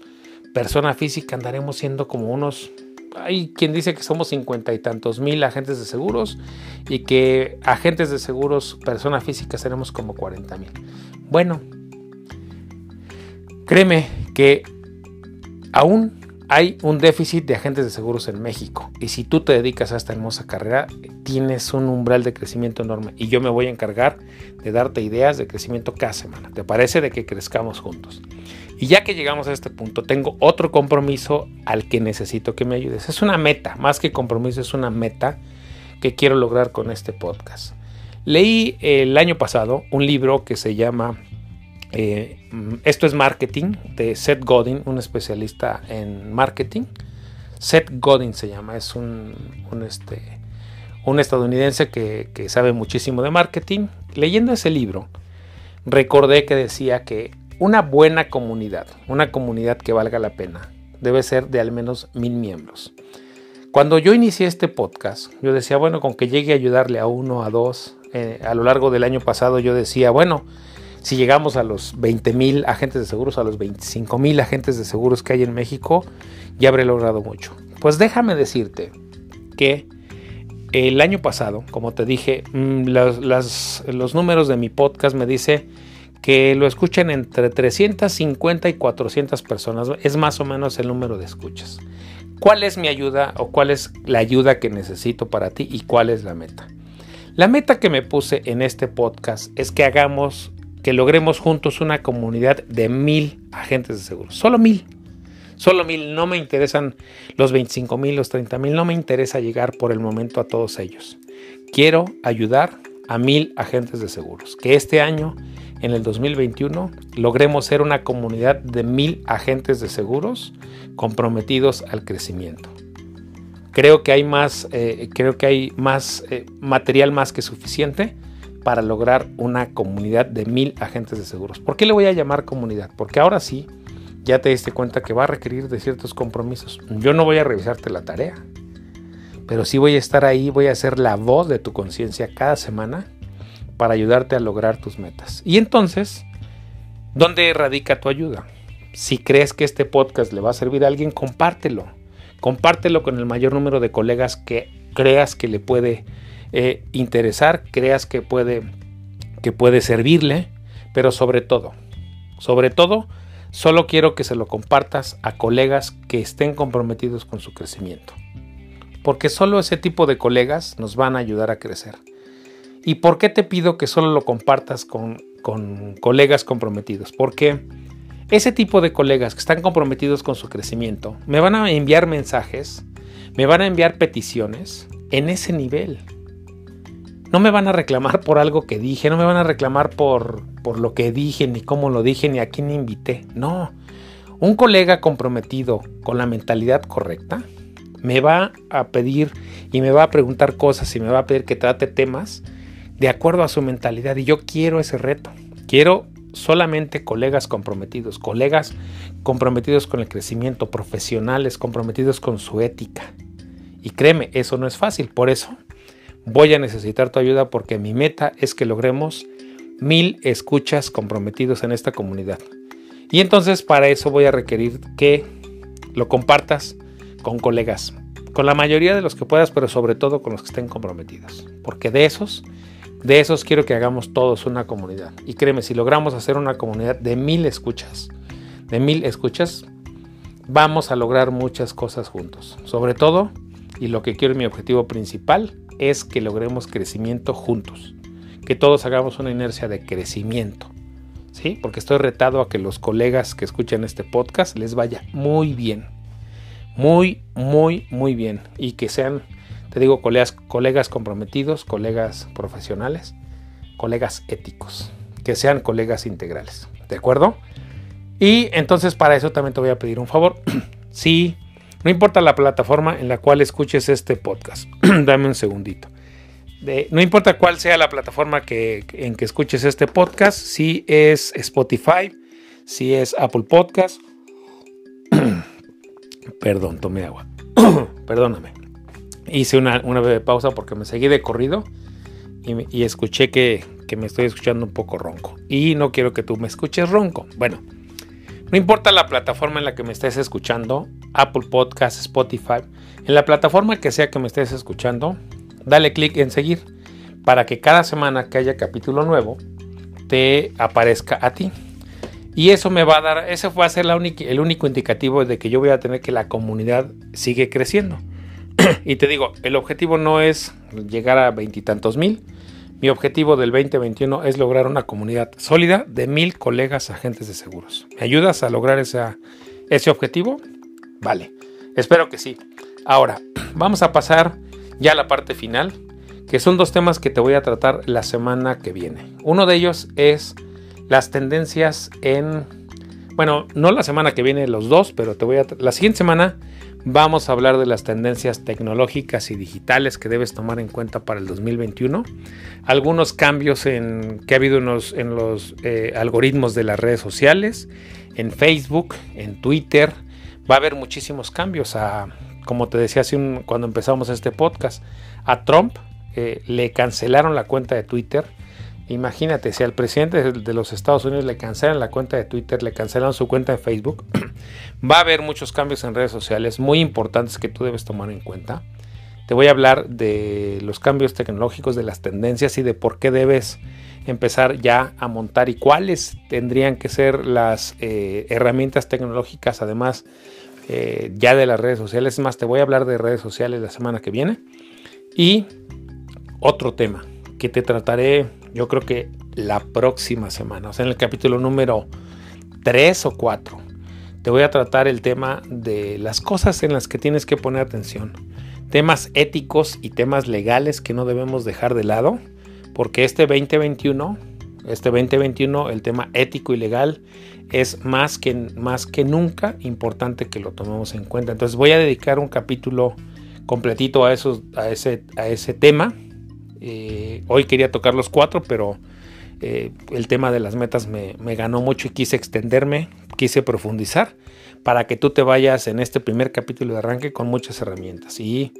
persona física, andaremos siendo como unos, hay quien dice que somos cincuenta y tantos mil agentes de seguros y que agentes de seguros, persona física, seremos como 40 mil. Bueno, créeme que aún hay un déficit de agentes de seguros en México y si tú te dedicas a esta hermosa carrera, tienes un umbral de crecimiento enorme y yo me voy a encargar de darte ideas de crecimiento cada semana. ¿Te parece de que crezcamos juntos? Y ya que llegamos a este punto, tengo otro compromiso al que necesito que me ayudes. Es una meta, más que compromiso, es una meta que quiero lograr con este podcast. Leí el año pasado un libro que se llama eh, Esto es Marketing de Seth Godin, un especialista en marketing. Seth Godin se llama, es un, este, un estadounidense que, que sabe muchísimo de marketing. Leyendo ese libro, recordé que decía que una buena comunidad, una comunidad que valga la pena, debe ser de al menos mil miembros. Cuando yo inicié este podcast, yo decía, bueno, con que llegue a ayudarle a uno, a dos, eh, a lo largo del año pasado yo decía, bueno, si llegamos a los 20 mil agentes de seguros, a los 25 mil agentes de seguros que hay en México, ya habré logrado mucho. Pues déjame decirte que el año pasado, como te dije, mm, los números de mi podcast me dice que lo escuchan entre 350 y 400 personas. Es más o menos el número de escuchas. ¿Cuál es mi ayuda o cuál es la ayuda que necesito para ti y cuál es la meta? La meta que me puse en este podcast es que hagamos, que logremos juntos una comunidad de mil agentes de seguros. Solo mil. Solo mil. No me interesan los 25 mil, los 30 mil. No me interesa llegar por el momento a todos ellos. Quiero ayudar a mil agentes de seguros. Que este año, en el 2021, logremos ser una comunidad de mil agentes de seguros comprometidos al crecimiento creo que hay más, eh, creo que hay más eh, material más que suficiente para lograr una comunidad de mil agentes de seguros. ¿Por qué le voy a llamar comunidad? Porque ahora sí, ya te diste cuenta que va a requerir de ciertos compromisos. Yo no voy a revisarte la tarea, pero sí voy a estar ahí, voy a ser la voz de tu conciencia cada semana para ayudarte a lograr tus metas. Y entonces, ¿dónde radica tu ayuda? Si crees que este podcast le va a servir a alguien, compártelo compártelo con el mayor número de colegas que creas que le puede eh, interesar, creas que puede, que puede servirle, pero sobre todo, sobre todo, solo quiero que se lo compartas a colegas que estén comprometidos con su crecimiento. Porque solo ese tipo de colegas nos van a ayudar a crecer. ¿Y por qué te pido que solo lo compartas con, con colegas comprometidos? Porque ese tipo de colegas que están comprometidos con su crecimiento me van a enviar mensajes, me van a enviar peticiones en ese nivel. No me van a reclamar por algo que dije, no me van a reclamar por, por lo que dije, ni cómo lo dije, ni a quién invité. No. Un colega comprometido con la mentalidad correcta me va a pedir y me va a preguntar cosas y me va a pedir que trate temas de acuerdo a su mentalidad. Y yo quiero ese reto. Quiero solamente colegas comprometidos, colegas comprometidos con el crecimiento, profesionales comprometidos con su ética. Y créeme, eso no es fácil, por eso voy a necesitar tu ayuda porque mi meta es que logremos mil escuchas comprometidos en esta comunidad. Y entonces para eso voy a requerir que lo compartas con colegas, con la mayoría de los que puedas, pero sobre todo con los que estén comprometidos, porque de esos de esos quiero que hagamos todos una comunidad. Y créeme, si logramos hacer una comunidad de mil escuchas, de mil escuchas, vamos a lograr muchas cosas juntos. Sobre todo, y lo que quiero, mi objetivo principal, es que logremos crecimiento juntos. Que todos hagamos una inercia de crecimiento. ¿Sí? Porque estoy retado a que los colegas que escuchan este podcast les vaya muy bien. Muy, muy, muy bien. Y que sean te digo, colegas, colegas comprometidos, colegas profesionales, colegas éticos, que sean colegas integrales. ¿De acuerdo? Y entonces para eso también te voy a pedir un favor. *clears throat* si no importa la plataforma en la cual escuches este podcast, *clears throat* dame un segundito. no importa cuál sea la plataforma que, en que escuches este podcast, si es Spotify, si es Apple Podcast. *clears throat* Perdón, tomé agua. *clears throat* Perdóname hice una, breve pausa porque me seguí de corrido y, escuché que, me estoy escuchando un poco ronco. Y no quiero que tú me escuches ronco. Bueno, no importa la plataforma en la que me estés escuchando, Apple Podcast, Spotify, en la plataforma que sea que me estés escuchando, dale clic en seguir para que cada semana que haya capítulo nuevo te aparezca a ti. Y eso me va a dar, ese va a ser el único indicativo de que yo voy a tener que la comunidad sigue creciendo. *clears throat* y te digo, el objetivo no es llegar a veintitantos mil. Mi objetivo del 2021 es lograr una comunidad sólida de mil colegas agentes de seguros. ¿Me ayudas a lograr ese objetivo? Vale, espero que sí. Ahora, *clears throat* vamos a pasar ya a la parte final. que son dos temas que te voy a tratar la semana que viene. Uno de ellos es las tendencias en, bueno, no la semana que viene los dos, pero te voy a, la siguiente semana vamos a hablar de las tendencias tecnológicas y digitales que debes tomar en cuenta para el 2021. Algunos cambios en, que ha habido en los, eh, algoritmos de las redes sociales, en Facebook, en Twitter. Va a haber muchísimos cambios a, como te decía hace un, cuando empezamos este podcast, a Trump eh, le cancelaron la cuenta de Twitter. Imagínate, si al presidente de los Estados Unidos le cancelan la cuenta de Twitter, le cancelan su cuenta de Facebook, *clears throat* va a haber muchos cambios en redes sociales muy importantes que tú debes tomar en cuenta. Te voy a hablar de los cambios tecnológicos, de las tendencias y de por qué debes empezar ya a montar y cuáles tendrían que ser las eh, herramientas tecnológicas, además eh, ya de las redes sociales. Es más, te voy a hablar de redes sociales la semana que viene. Y otro tema que te trataré yo creo que la próxima semana, o sea, en el capítulo número 3 o 4. Te voy a tratar el tema de las cosas en las que tienes que poner atención. Temas éticos y temas legales que no debemos dejar de lado, porque este 2021, este 2021, el tema ético y legal es más que, más que nunca importante que lo tomemos en cuenta. Entonces voy a dedicar un capítulo completito a, esos, a, ese, a ese tema eh, hoy quería tocar los cuatro, pero eh, el tema de las metas me, ganó mucho y quise extenderme, quise profundizar para que tú te vayas en este primer capítulo de arranque con muchas herramientas. Y,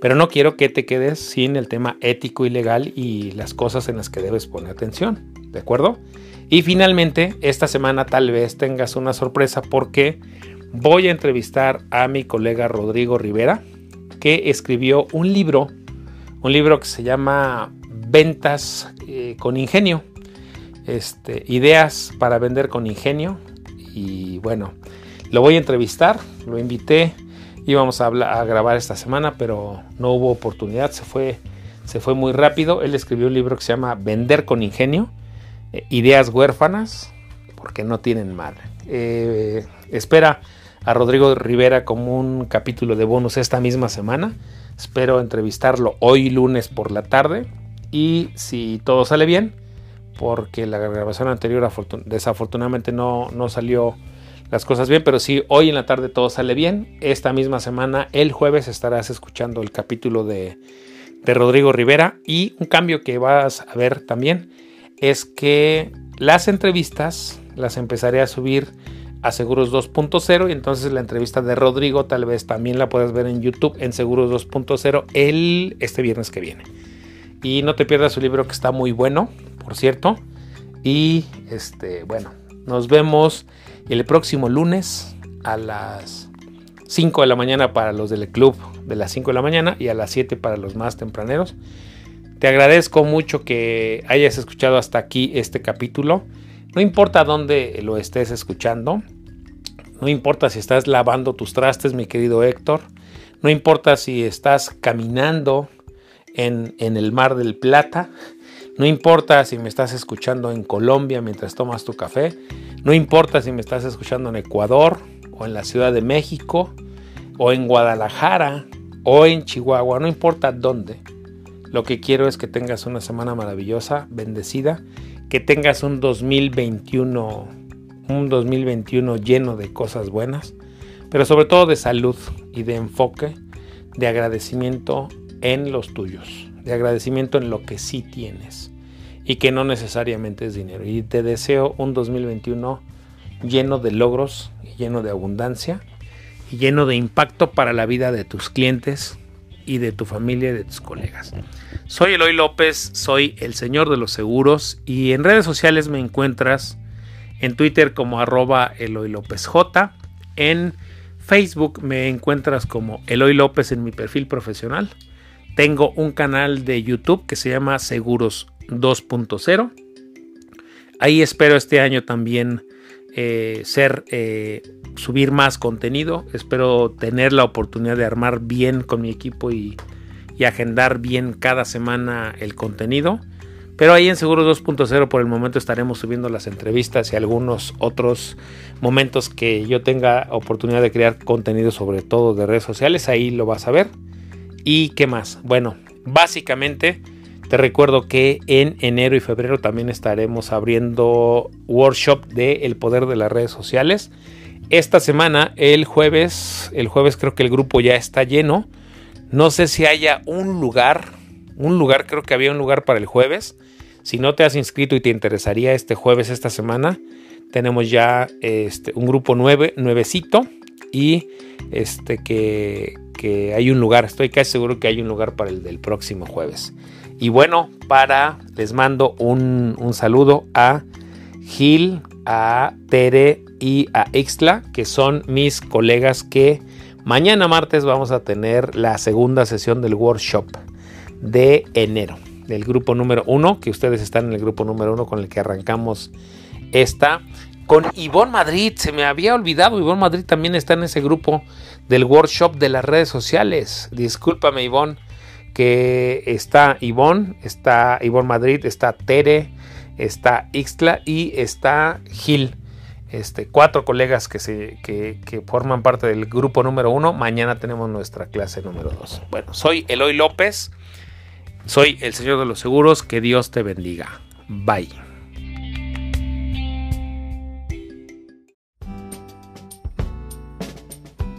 pero no quiero que te quedes sin el tema ético y legal y las cosas en las que debes poner atención. ¿De acuerdo? Y finalmente, esta semana tal vez tengas una sorpresa porque voy a entrevistar a mi colega Rodrigo Rivera, que escribió un libro un libro que se llama Ventas eh, con Ingenio. Este, ideas para vender con ingenio. Y bueno, lo voy a entrevistar, lo invité, íbamos a, a grabar esta semana, pero no hubo oportunidad, se fue, se fue muy rápido. Él escribió un libro que se llama Vender con Ingenio, eh, Ideas huérfanas, porque no tienen madre. Eh, espera a Rodrigo Rivera como un capítulo de bonus esta misma semana. Espero entrevistarlo hoy lunes por la tarde. Y si todo sale bien, porque la grabación anterior desafortunadamente no, no salió las cosas bien, pero si hoy en la tarde todo sale bien, esta misma semana, el jueves, estarás escuchando el capítulo de, de Rodrigo Rivera. Y un cambio que vas a ver también es que las entrevistas las empezaré a subir a Seguros 2.0 y entonces la entrevista de Rodrigo tal vez también la puedas ver en YouTube en Seguros 2.0 el este viernes que viene. Y no te pierdas su libro que está muy bueno, por cierto. Y este, bueno, nos vemos el próximo lunes a las 5 de la mañana para los del club de las 5 de la mañana y a las 7 para los más tempraneros. Te agradezco mucho que hayas escuchado hasta aquí este capítulo. No importa dónde lo estés escuchando, no importa si estás lavando tus trastes, mi querido Héctor, no importa si estás caminando en, el mar del Plata, no importa si me estás escuchando en Colombia mientras tomas tu café, no importa si me estás escuchando en Ecuador o en la Ciudad de México o en Guadalajara o en Chihuahua, no importa dónde. Lo que quiero es que tengas una semana maravillosa, bendecida que tengas un 2021, un 2021 lleno de cosas buenas, pero sobre todo de salud y de enfoque, de agradecimiento en los tuyos, de agradecimiento en lo que sí tienes y que no necesariamente es dinero. Y te deseo un 2021 lleno de logros, lleno de abundancia y lleno de impacto para la vida de tus clientes y de tu familia y de tus colegas. Soy Eloy López, soy el señor de los seguros y en redes sociales me encuentras en Twitter como arroba Eloy López J, en Facebook me encuentras como Eloy López en mi perfil profesional. Tengo un canal de YouTube que se llama Seguros 2.0. Ahí espero este año también eh, ser eh, subir más contenido. Espero tener la oportunidad de armar bien con mi equipo y y agendar bien cada semana el contenido. Pero ahí en Seguros 2.0 por el momento estaremos subiendo las entrevistas y algunos otros momentos que yo tenga oportunidad de crear contenido sobre todo de redes sociales. Ahí lo vas a ver. ¿Y qué más? Bueno, básicamente Te recuerdo que en enero y febrero también estaremos abriendo workshop de El Poder de las Redes Sociales. Esta semana, el jueves, el jueves creo que el grupo ya está lleno. No sé si haya un lugar, un lugar, creo que había un lugar para el jueves. Si no te has inscrito y te interesaría este jueves, esta semana, tenemos ya este, un grupo nueve, nuevecito y este que, que hay un lugar, estoy casi seguro que hay un lugar para el del próximo jueves. Y bueno, para, les mando un, un saludo a Gil, a Tere y a Ixtla, que son mis colegas que mañana martes vamos a tener la segunda sesión del workshop de enero, del grupo número uno, que ustedes están en el grupo número uno con el que arrancamos esta. Con Ivonne Madrid, se me había olvidado, Ivonne Madrid también está en ese grupo del workshop de las redes sociales. Discúlpame Ivonne, que está Ivonne, está Ivonne Madrid, está Tere, está Ixtla y está Gil. Este, cuatro colegas que, se, que, que, forman parte del grupo número uno. Mañana tenemos nuestra clase número dos. Bueno, soy Eloy López, soy el Señor de los Seguros. Que Dios te bendiga. Bye.